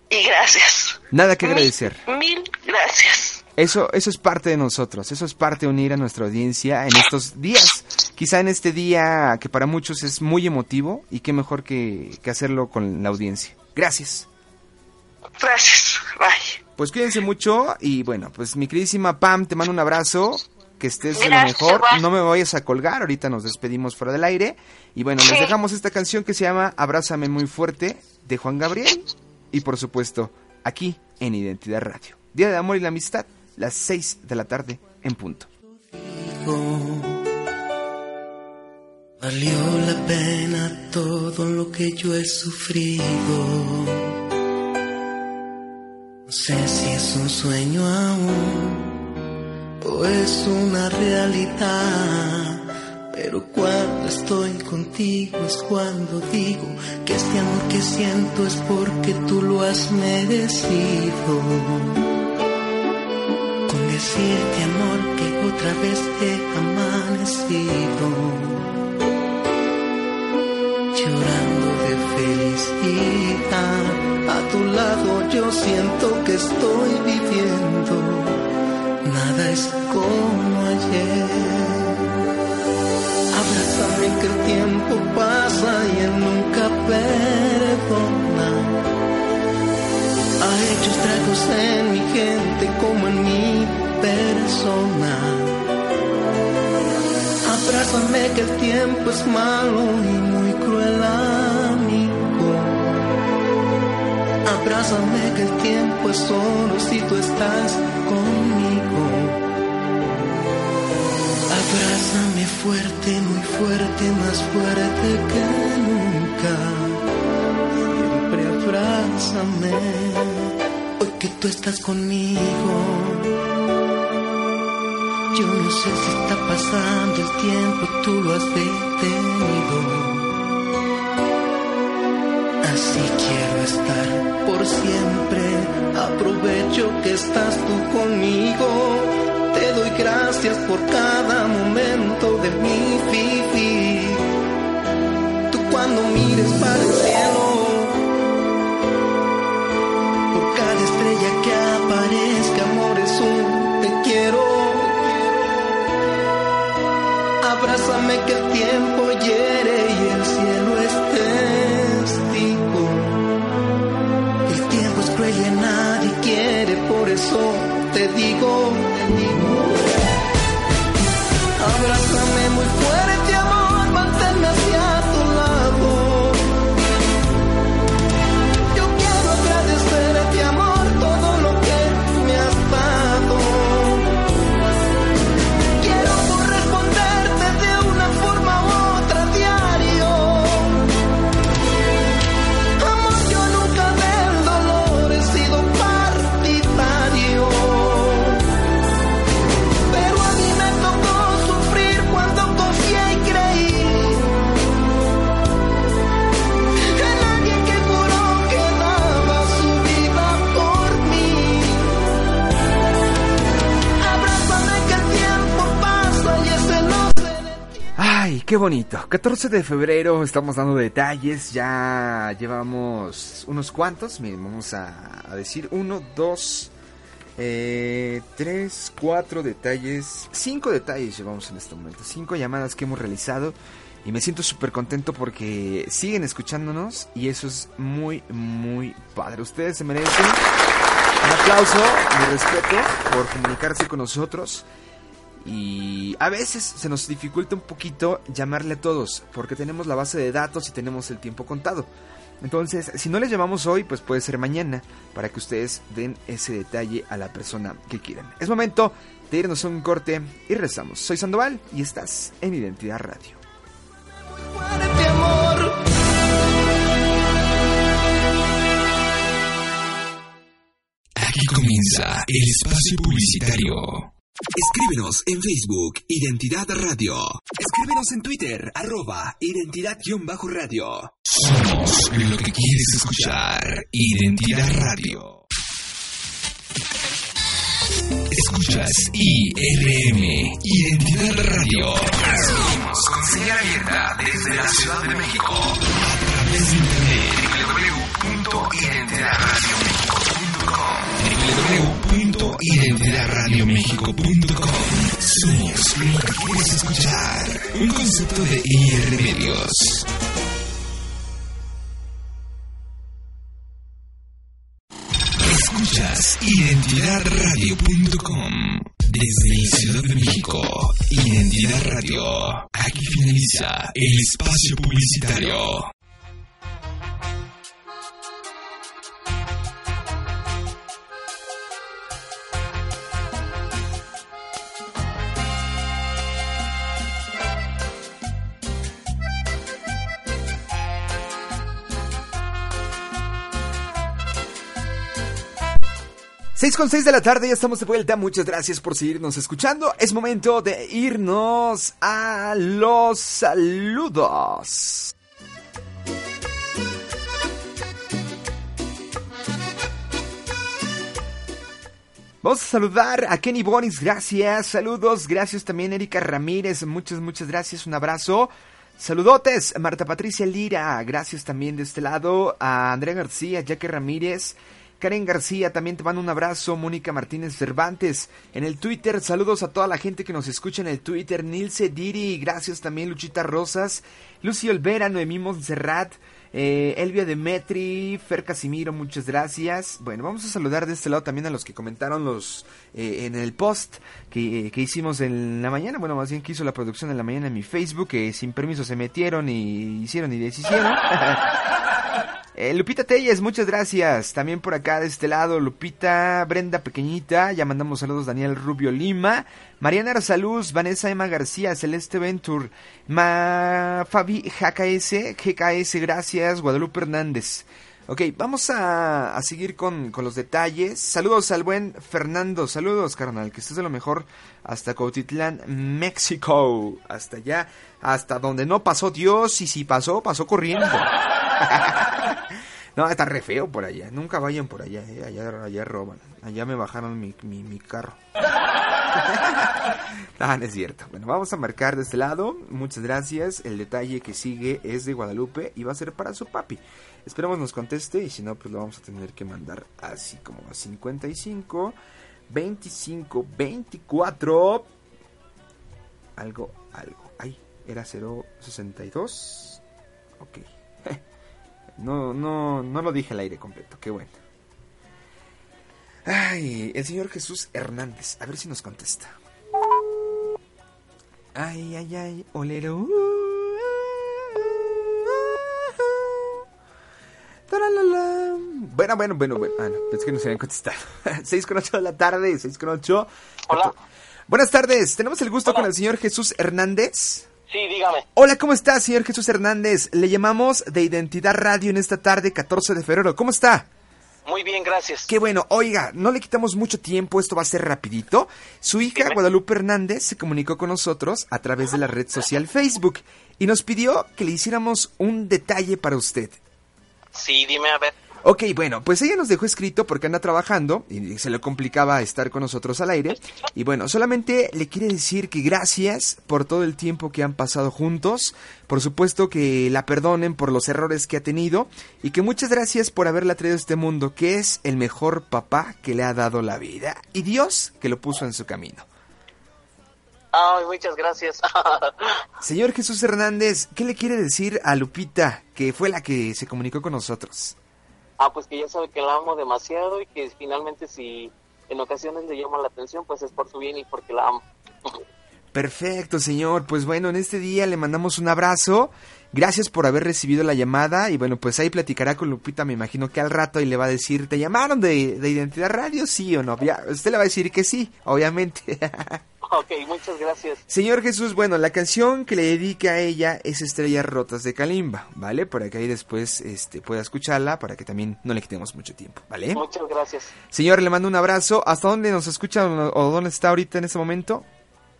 Y gracias. Nada que agradecer. Mil gracias. Eso, eso es parte de nosotros, eso es parte de unir a nuestra audiencia en estos días. Quizá en este día que para muchos es muy emotivo y qué mejor que, que hacerlo con la audiencia. Gracias. Gracias. Bye. Pues cuídense mucho y bueno, pues mi queridísima Pam, te mando un abrazo, que estés de lo mejor, no me vayas a colgar, ahorita nos despedimos fuera del aire y bueno, les dejamos esta canción que se llama Abrázame muy fuerte de Juan Gabriel y por supuesto aquí en Identidad Radio. Día de Amor y la Amistad, las 6 de la tarde en punto. Valió la pena todo lo que yo he sufrido. No sé si es un sueño aún o es una realidad. Pero cuando estoy contigo es cuando digo que este amor que siento es porque tú lo has merecido. Decirte amor que otra vez he amanecido. Llorando de felicidad, a tu lado yo siento que estoy viviendo. Nada es como ayer. Abrázame que el tiempo pasa y él nunca perdona. Ha hecho estragos en mi gente como en mi persona. Abrázame que el tiempo es malo y muy cruel amigo. Abrázame que el tiempo es solo si tú estás conmigo. Abrázame fuerte, muy fuerte, más fuerte que nunca. Siempre abrázame, hoy que tú estás conmigo. Yo no sé si está pasando el tiempo, tú lo has detenido. Así quiero estar por siempre, aprovecho que estás tú conmigo. Te doy gracias por cada momento de mi vivir. Tú cuando mires para el cielo, Abrázame que el tiempo hiere y el cielo es testigo. El tiempo es cruel y nadie quiere, por eso te digo, te digo. 14 de febrero, estamos dando detalles. Ya llevamos unos cuantos. Miren, vamos a, a decir uno, dos, eh, tres, cuatro detalles. Cinco detalles llevamos en este momento. Cinco llamadas que hemos realizado. Y me siento súper contento porque siguen escuchándonos. Y eso es muy, muy padre. Ustedes se merecen un aplauso, mi respeto por comunicarse con nosotros. Y a veces se nos dificulta un poquito llamarle a todos, porque tenemos la base de datos y tenemos el tiempo contado. Entonces, si no les llamamos hoy, pues puede ser mañana, para que ustedes den ese detalle a la persona que quieran. Es momento de irnos a un corte y rezamos. Soy Sandoval y estás en Identidad Radio. Aquí comienza el espacio publicitario. Escríbenos en Facebook, Identidad Radio. Escríbenos en Twitter, arroba identidad-radio. Somos lo que quieres escuchar. Identidad Radio. Escuchas IRM, Identidad Radio. Seguimos con señal abierta desde la Ciudad de México. A través de internet www.identidadradiomexico.com www.identidadradiomexico.com Somos lo que quieres escuchar. Un concepto de IR Medios. Escuchas identidadradio.com desde la Ciudad de México. Identidad Radio. Aquí finaliza el espacio publicitario. 6 con 6 de la tarde, ya estamos de vuelta. Muchas gracias por seguirnos escuchando. Es momento de irnos a los saludos. Vamos a saludar a Kenny Bonis, gracias, saludos, gracias también Erika Ramírez, muchas, muchas gracias, un abrazo. Saludotes, Marta Patricia Lira, gracias también de este lado, a Andrea García, Jackie Ramírez, Karen García, también te mando un abrazo, Mónica Martínez Cervantes, en el Twitter, saludos a toda la gente que nos escucha en el Twitter, Nilce Diri, gracias también Luchita Rosas, Lucy Olvera, Noemí Montserrat, eh, Elvia Demetri, Fer Casimiro, muchas gracias. Bueno, vamos a saludar de este lado también a los que comentaron los eh, en el post que, que, hicimos en la mañana. Bueno, más bien que hizo la producción en la mañana en mi Facebook, que sin permiso se metieron y hicieron y deshicieron. Eh, Lupita Telles, muchas gracias. También por acá de este lado, Lupita, Brenda Pequeñita, ya mandamos saludos Daniel Rubio Lima, Mariana Arzaluz, Vanessa Emma García, Celeste Ventur, Ma Fabi GKS, GKS, gracias, Guadalupe Hernández. Ok, vamos a, a seguir con, con, los detalles. Saludos al buen Fernando, saludos carnal, que estés de lo mejor hasta Cautitlán, México. Hasta allá, hasta donde no pasó Dios y si pasó, pasó corriendo. no, está re feo por allá. Nunca vayan por allá, eh. allá, allá roban. Allá me bajaron mi, mi, mi carro. no, no es cierto. Bueno, vamos a marcar de este lado. Muchas gracias. El detalle que sigue es de Guadalupe y va a ser para su papi. Esperemos nos conteste y si no, pues lo vamos a tener que mandar así como a 55, 25, 24. Algo, algo. Ay, era 062. Ok. No, no, no lo dije al aire completo, qué bueno. Ay, el señor Jesús Hernández, a ver si nos contesta. Ay, ay, ay, olero. Bueno, bueno, bueno, bueno. Ah, no, pensé que no se habían contestado. 6 con 8 de la tarde, 6 con 8. Hola. Buenas tardes, tenemos el gusto con el señor Jesús Hernández. Sí, dígame. Hola, ¿cómo está, señor Jesús Hernández? Le llamamos de Identidad Radio en esta tarde, 14 de febrero. ¿Cómo está? Muy bien, gracias. Qué bueno. Oiga, no le quitamos mucho tiempo, esto va a ser rapidito. Su hija, Dime. Guadalupe Hernández, se comunicó con nosotros a través de la red social Facebook y nos pidió que le hiciéramos un detalle para usted. Sí, dime a ver. Ok, bueno, pues ella nos dejó escrito porque anda trabajando y se le complicaba estar con nosotros al aire. Y bueno, solamente le quiere decir que gracias por todo el tiempo que han pasado juntos. Por supuesto que la perdonen por los errores que ha tenido y que muchas gracias por haberla traído a este mundo, que es el mejor papá que le ha dado la vida y Dios que lo puso en su camino. Ay, muchas gracias. Señor Jesús Hernández, ¿qué le quiere decir a Lupita, que fue la que se comunicó con nosotros? Ah, pues que ya sabe que la amo demasiado y que finalmente si en ocasiones le llama la atención, pues es por su bien y porque la amo. Perfecto, señor. Pues bueno, en este día le mandamos un abrazo. Gracias por haber recibido la llamada y bueno, pues ahí platicará con Lupita, me imagino que al rato y le va a decir, ¿te llamaron de, de Identidad Radio? Sí o no. Ya, usted le va a decir que sí, obviamente. Ok, muchas gracias. Señor Jesús, bueno, la canción que le dedica a ella es Estrellas Rotas de Kalimba, ¿vale? Para que ahí después este, pueda escucharla, para que también no le quitemos mucho tiempo, ¿vale? Muchas gracias. Señor, le mando un abrazo. ¿Hasta dónde nos escucha o dónde está ahorita en este momento?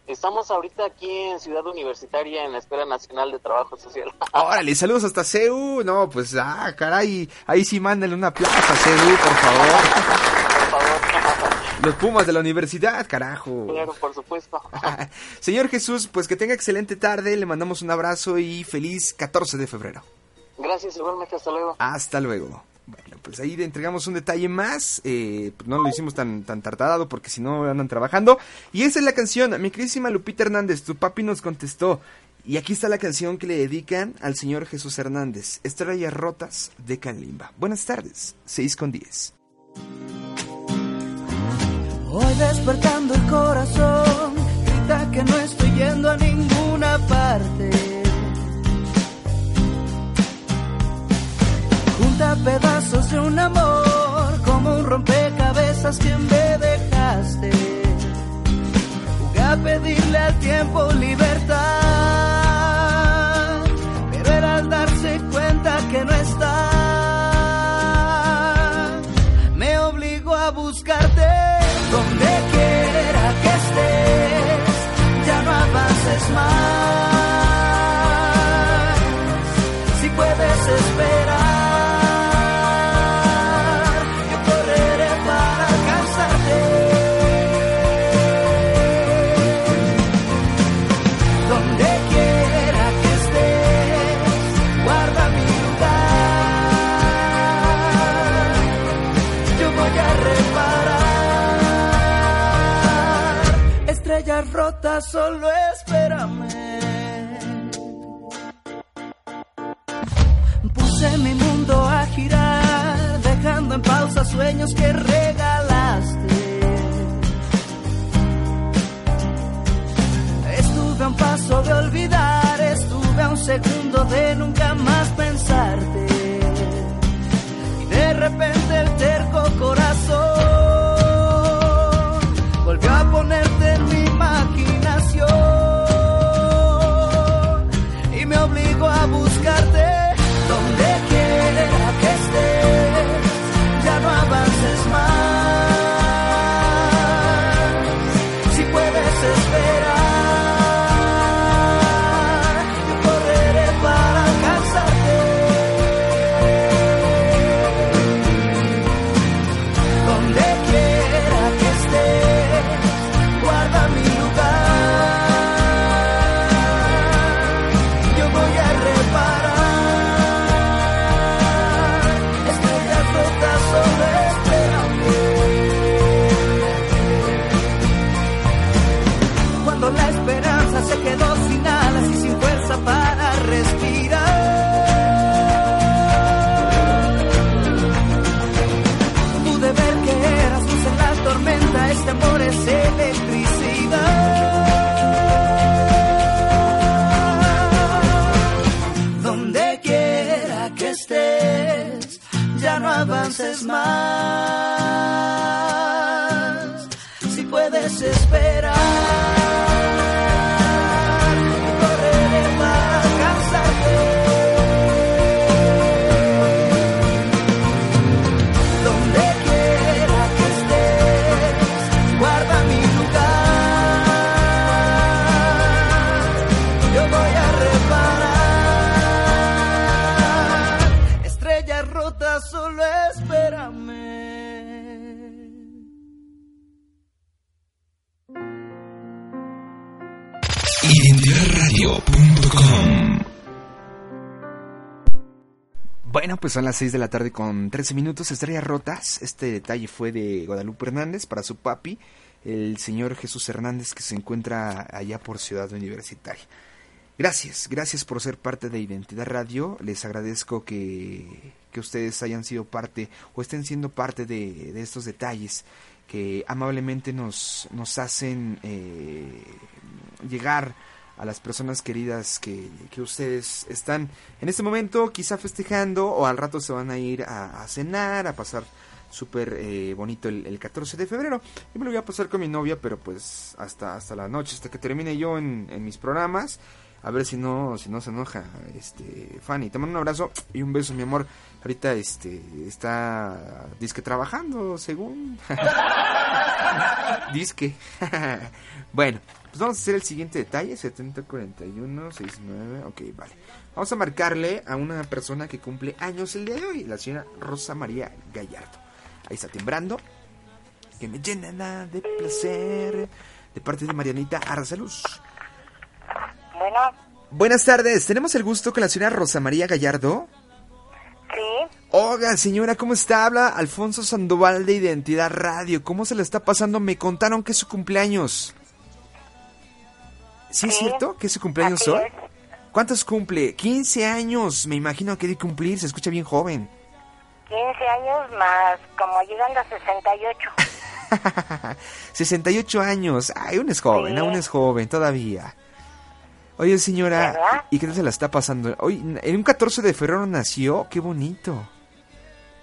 Estamos ahorita aquí en Ciudad Universitaria en la Escuela Nacional de Trabajo Social. Órale, saludos hasta CEU. No, pues, ah, caray, ahí sí mándale una plaza a CEU, por favor. Los Pumas de la universidad, carajo. Claro, por supuesto. Señor Jesús, pues que tenga excelente tarde, le mandamos un abrazo y feliz 14 de febrero. Gracias, igualmente, hasta luego. Hasta luego. Bueno, pues ahí le entregamos un detalle más. Eh, no lo hicimos tan, tan tardado porque si no andan trabajando. Y esa es la canción. Mi queridísima Lupita Hernández, tu papi nos contestó. Y aquí está la canción que le dedican al señor Jesús Hernández. Estrellas rotas de Calimba. Buenas tardes, 6 con 10. Hoy despertando el corazón, grita que no estoy yendo a ninguna parte. Junta pedazos de un amor, como un rompecabezas que me dejaste. Jugué a pedirle al tiempo libertad, solo espérame. Puse mi mundo a girar, dejando en pausa sueños que regalaste. Estuve a un paso de olvidar, estuve a un segundo de nunca pues son las 6 de la tarde con 13 minutos, estrellas rotas. Este detalle fue de Guadalupe Hernández para su papi, el señor Jesús Hernández, que se encuentra allá por Ciudad Universitaria. Gracias, gracias por ser parte de Identidad Radio. Les agradezco que, que ustedes hayan sido parte o estén siendo parte de, de estos detalles que amablemente nos, nos hacen eh, llegar a las personas queridas que, que ustedes están en este momento quizá festejando o al rato se van a ir a, cenar, a pasar súper eh, bonito el, el 14 de febrero. Yo me lo voy a pasar con mi novia, pero pues hasta, hasta la noche, hasta que termine yo en, en mis programas. A ver si no, si no se enoja, este, Fanny. Te mando un abrazo y un beso, mi amor. Ahorita, este, está, disque trabajando, según. disque. bueno, pues vamos a hacer el siguiente detalle, 7041 69, ok, vale. Vamos a marcarle a una persona que cumple años el día de hoy, la señora Rosa María Gallardo. Ahí está timbrando, que me llena de placer, de parte de Marianita Arzaluz. Bueno, Buenas tardes, tenemos el gusto con la señora Rosa María Gallardo. sí, Oiga, señora, ¿cómo está? Habla Alfonso Sandoval de Identidad Radio. ¿Cómo se le está pasando? Me contaron que es su cumpleaños. ¿Sí, es cierto? ¿Que es su cumpleaños hoy? es. ¿Cuántos cumple? 15 años. Me imagino que de cumplir. Se escucha bien joven. 15 años más, como llegando a 68. 68 años. Ay, aún es joven, aún es joven todavía. Oye, señora, ¿Verdad? ¿y qué tal se la está pasando? Hoy, en un 14 de febrero nació. Qué bonito.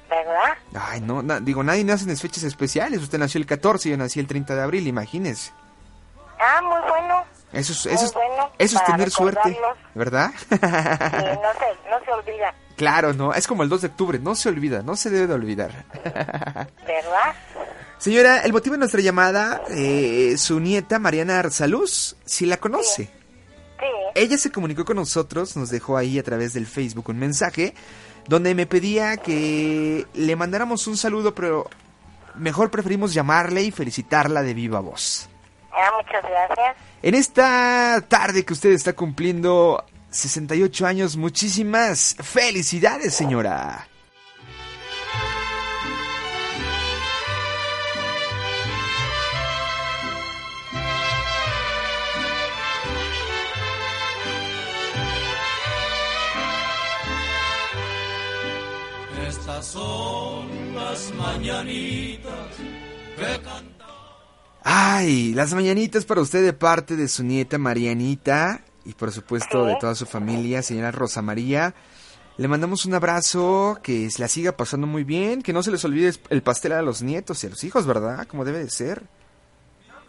¿Verdad? Ay, no, na- digo, nadie nace en fechas especiales. Usted nació el 14, yo nací el 30 de abril, imagínese. Ah, muy bueno. Eso es, eso bueno eso es tener suerte. ¿verdad? Sí, no se, no se olvida, claro, no, es como el 2 de octubre, no se olvida, no se debe de olvidar. ¿verdad? Señora, el motivo de nuestra llamada, eh, su nieta Mariana Arzaluz, si la conoce. Sí, Ella se comunicó con nosotros, nos dejó ahí a través del Facebook un mensaje donde me pedía que le mandáramos un saludo, pero mejor preferimos llamarle y felicitarla de viva voz. Ya, muchas gracias. En esta tarde que usted está cumpliendo 68 años, muchísimas felicidades, señora. Estas son las mañanitas que cantan. Ay, las mañanitas para usted de parte de su nieta Marianita y por supuesto de toda su familia, señora Rosa María. Le mandamos un abrazo, que la siga pasando muy bien, que no se les olvide el pastel a los nietos y a los hijos, ¿verdad? Como debe de ser.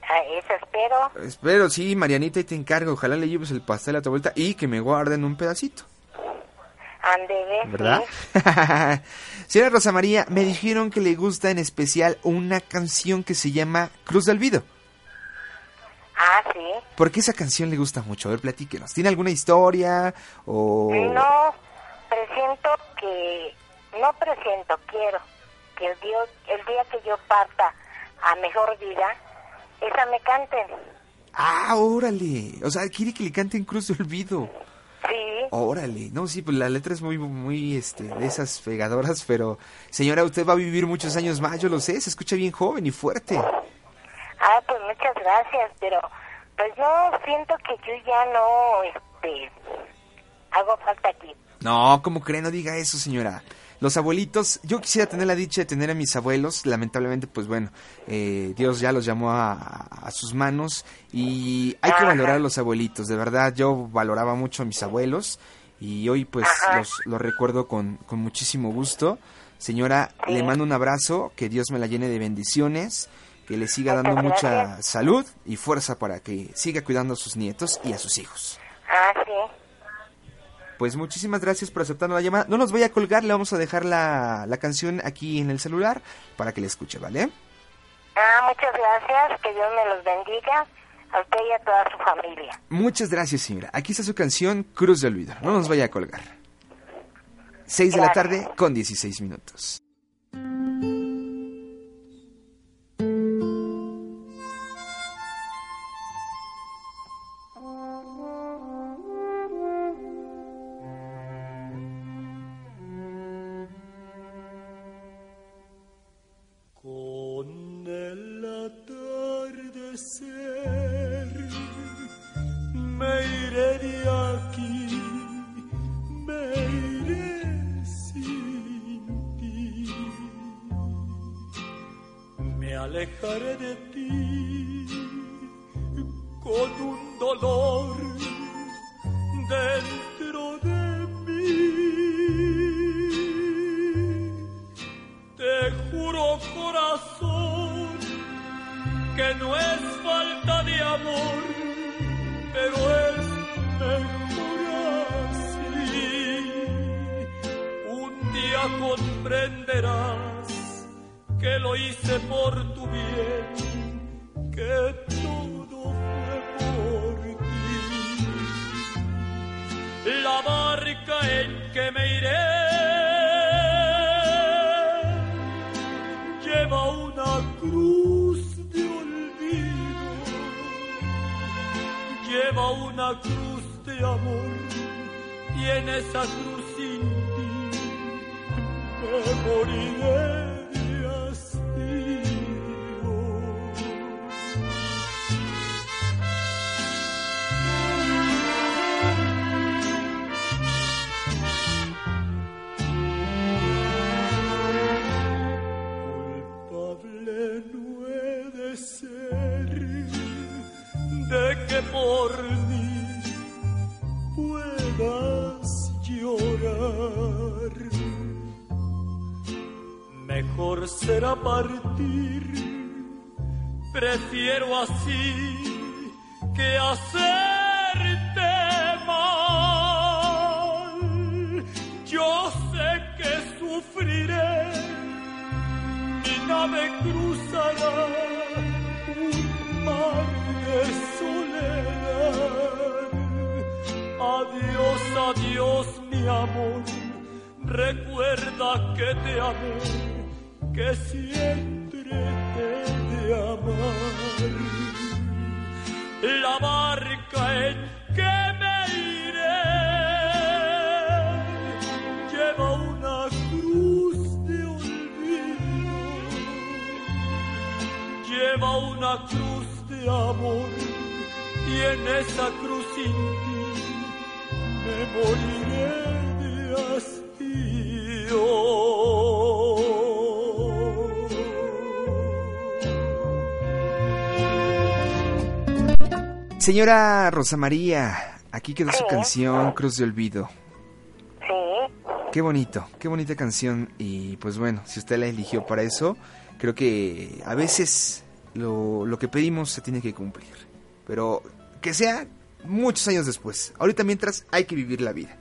Ah, eso espero. Espero, sí, Marianita, y te encargo. Ojalá le lleves el pastel a tu vuelta y que me guarden un pedacito. Andele. ¿Verdad? Señora Rosa María, me dijeron que le gusta en especial una canción que se llama Cruz del Olvido. Ah, sí. ¿Por qué esa canción le gusta mucho? A ver, platíquenos. ¿Tiene alguna historia o...? No, presiento que... No presiento, quiero que el, Dios, el día que yo parta a mejor vida, esa me canten. Ah, órale. O sea, quiere que le canten Cruz de Olvido. Sí. Órale. No, sí, pues la letra es muy, muy, este, de esas pegadoras, pero... Señora, usted va a vivir muchos años más, yo lo sé. Se escucha bien joven y fuerte. Ah, pues muchas gracias, pero pues no, siento que yo ya no, este, hago falta aquí. No, ¿cómo cree? No diga eso, señora. Los abuelitos, yo quisiera tener la dicha de tener a mis abuelos, lamentablemente, pues bueno, eh, Dios ya los llamó a, a sus manos y hay que valorar a los abuelitos, de verdad, yo valoraba mucho a mis abuelos y hoy pues los, los recuerdo con, con muchísimo gusto. Señora, le mando un abrazo, que Dios me la llene de bendiciones, que le siga dando mucha gracias. salud y fuerza para que siga cuidando a sus nietos y a sus hijos. Ah, sí. Pues muchísimas gracias por aceptar la llamada. No nos voy a colgar, le vamos a dejar la, la canción aquí en el celular para que la escuche, ¿vale? Ah, muchas gracias, que Dios me los bendiga, a usted y a toda su familia. Muchas gracias, señora. Aquí está su canción Cruz de Olvido. No nos vaya a colgar. 6 de la tarde con 16 minutos. Amor. Recuerda que te amé, que siempre te de amar. La barca en que me iré lleva una cruz de olvido, lleva una cruz de amor y en esa cruz sin ti me moriré Señora Rosa María, aquí quedó su canción Cruz de Olvido. Sí, Qué bonito, qué bonita canción. Y pues bueno, si usted la eligió para eso, creo que a veces lo, lo que pedimos se tiene que cumplir. Pero que sea muchos años después. Ahorita mientras hay que vivir la vida.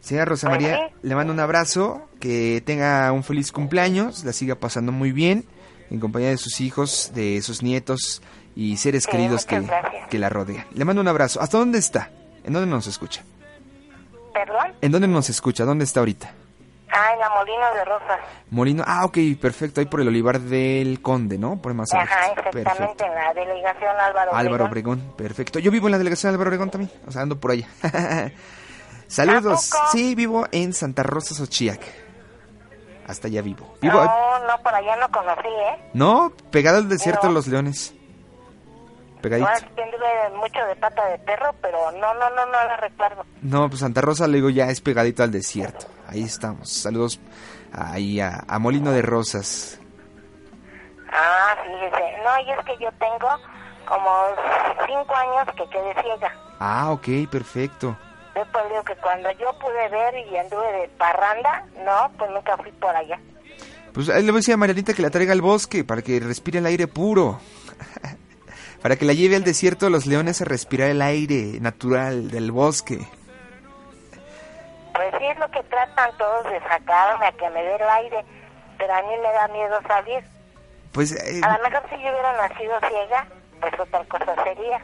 Señora Rosa Pues María, le mando un abrazo, que tenga un feliz cumpleaños, la siga pasando muy bien, en compañía de sus hijos, de sus nietos y seres Sí, queridos que, gracias. que la rodean. Le mando un abrazo. ¿Hasta dónde está? ¿En dónde nos escucha? perdón. ¿En dónde nos escucha? ¿Dónde está ahorita? Ah, en la Molina de Rosas. Molino, ah, ok, perfecto, ahí por el Olivar del Conde, ¿no? Por más Ajá, exactamente, Perfecto. en la delegación Álvaro Álvaro Obregón. Obregón, perfecto. Yo vivo en la delegación de Álvaro Obregón también, o sea, ando por allá. Saludos. Sí, vivo en Santa Rosa, Xochiac. Hasta allá vivo. Vivo, No, no, por allá no conocí, ¿eh? no, pegado al desierto No. de los leones. Pegadito. Anduve mucho de pata de perro, pero no, no, no, no la recuerdo. No, pues Santa Rosa, le digo, ya es pegadito al desierto. Ahí estamos. Saludos ahí a, a Molino de Rosas. Ah, fíjese. No, y es que yo tengo como cinco años que quedé ciega. Ah, ok, perfecto. Después digo que cuando yo pude ver y anduve de parranda, no, pues nunca fui por allá. Pues ahí le voy a decir a Marianita que la traiga al bosque para que respire el aire puro. para que la lleve al desierto de los leones a respirar el aire natural del bosque. Pues sí es lo que tratan todos de sacarme a que me dé el aire, pero a mí me da miedo salir. Pues eh, A lo mejor si yo hubiera nacido ciega, pues otra cosa sería.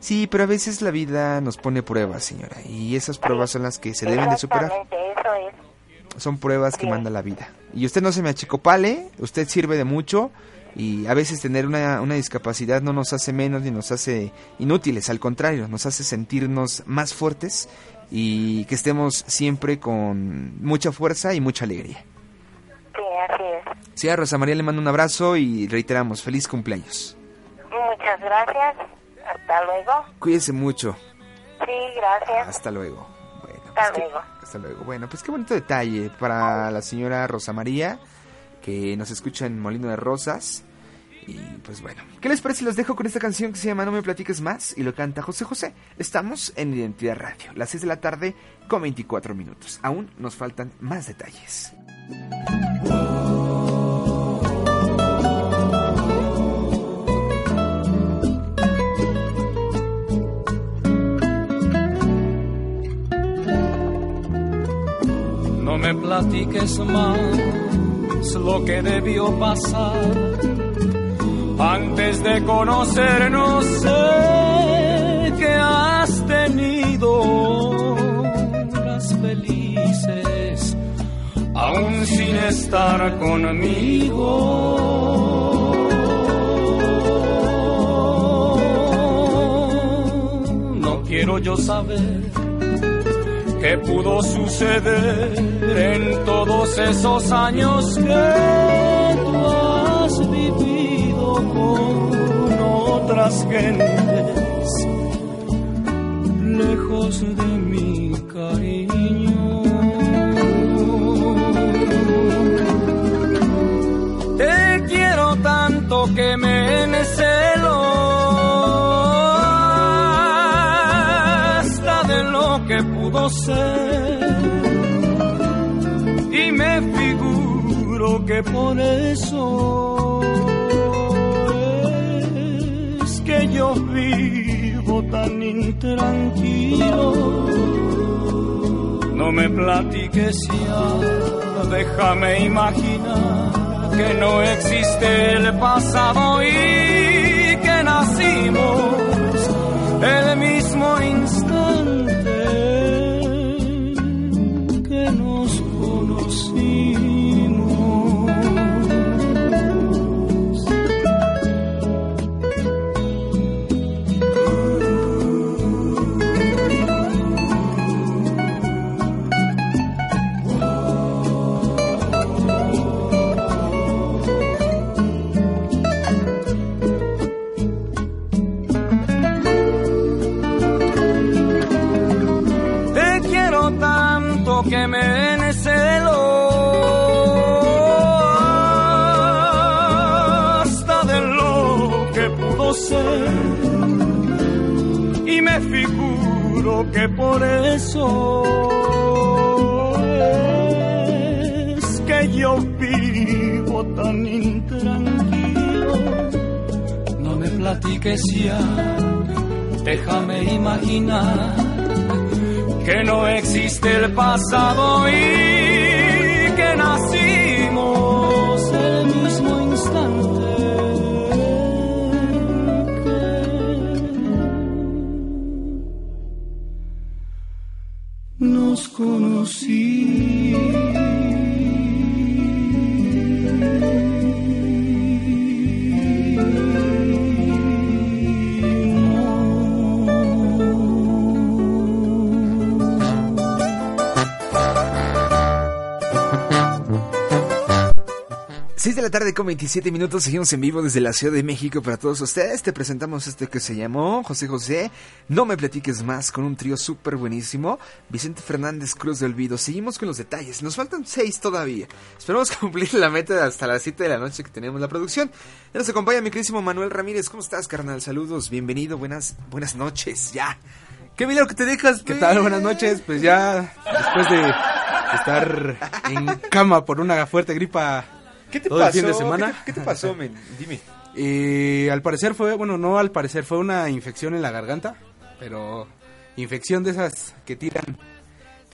sí, pero a veces la vida nos pone pruebas, señora. Y esas pruebas son las que se deben de superar. Eso es. Son pruebas que manda la vida. Y usted no se me achicopale, usted sirve de mucho. Y a veces tener una, una discapacidad no nos hace menos ni nos hace inútiles, al contrario, nos hace sentirnos más fuertes y que estemos siempre con mucha fuerza y mucha alegría. Sí, así es. Sí, a Rosa María le mando un abrazo y reiteramos, feliz cumpleaños. Muchas gracias. Hasta luego. Cuídese mucho. Sí, gracias. Hasta luego. Hasta luego. Hasta luego. Bueno, pues qué bonito detalle para la señora Rosa María, que nos escucha en Molino de Rosas. Y pues bueno, ¿qué les parece los dejo con esta canción que se llama No me platiques más? Y lo canta José José. Estamos en Identidad Radio, las 6 de la tarde con 24 minutos. Aún nos faltan más detalles. No me platiques más lo que debió pasar. Antes de conocernos sé que has tenido horas felices, aún sin estar conmigo. No quiero yo saber qué pudo suceder en todos esos años que tú has vivido con otras gentes lejos de mi cariño. Te quiero tanto que me celo ser y me figuro que por eso es que yo vivo tan intranquilo. No me platiques ya, déjame imaginar que no existe el pasado y que nacimos el mismo instante que por eso es que yo vivo tan intranquilo. No me platiques ya, déjame imaginar que no existe el pasado y que tarde con 27 minutos, seguimos en vivo desde la Ciudad de México para todos ustedes. Te presentamos este que se llamó José José, No me platiques más, con un trío súper buenísimo. Vicente Fernández Cruz de Olvido. Seguimos con los detalles, nos faltan seis todavía. Esperamos cumplir la meta hasta las 7 de la noche que tenemos la producción. Ya nos acompaña mi queridísimo Manuel Ramírez. ¿Cómo estás, carnal? Saludos, bienvenido, buenas, buenas noches, ya. Qué milagro que te dejas. ¿Qué tal? Buenas noches. Pues ya después de estar en cama por una fuerte gripa ¿Qué te todo pasó? el fin de semana. ¿Qué te, qué te pasó, men? Dime. Eh, al parecer fue, bueno, no al parecer fue una infección en la garganta, pero infección de esas que tiran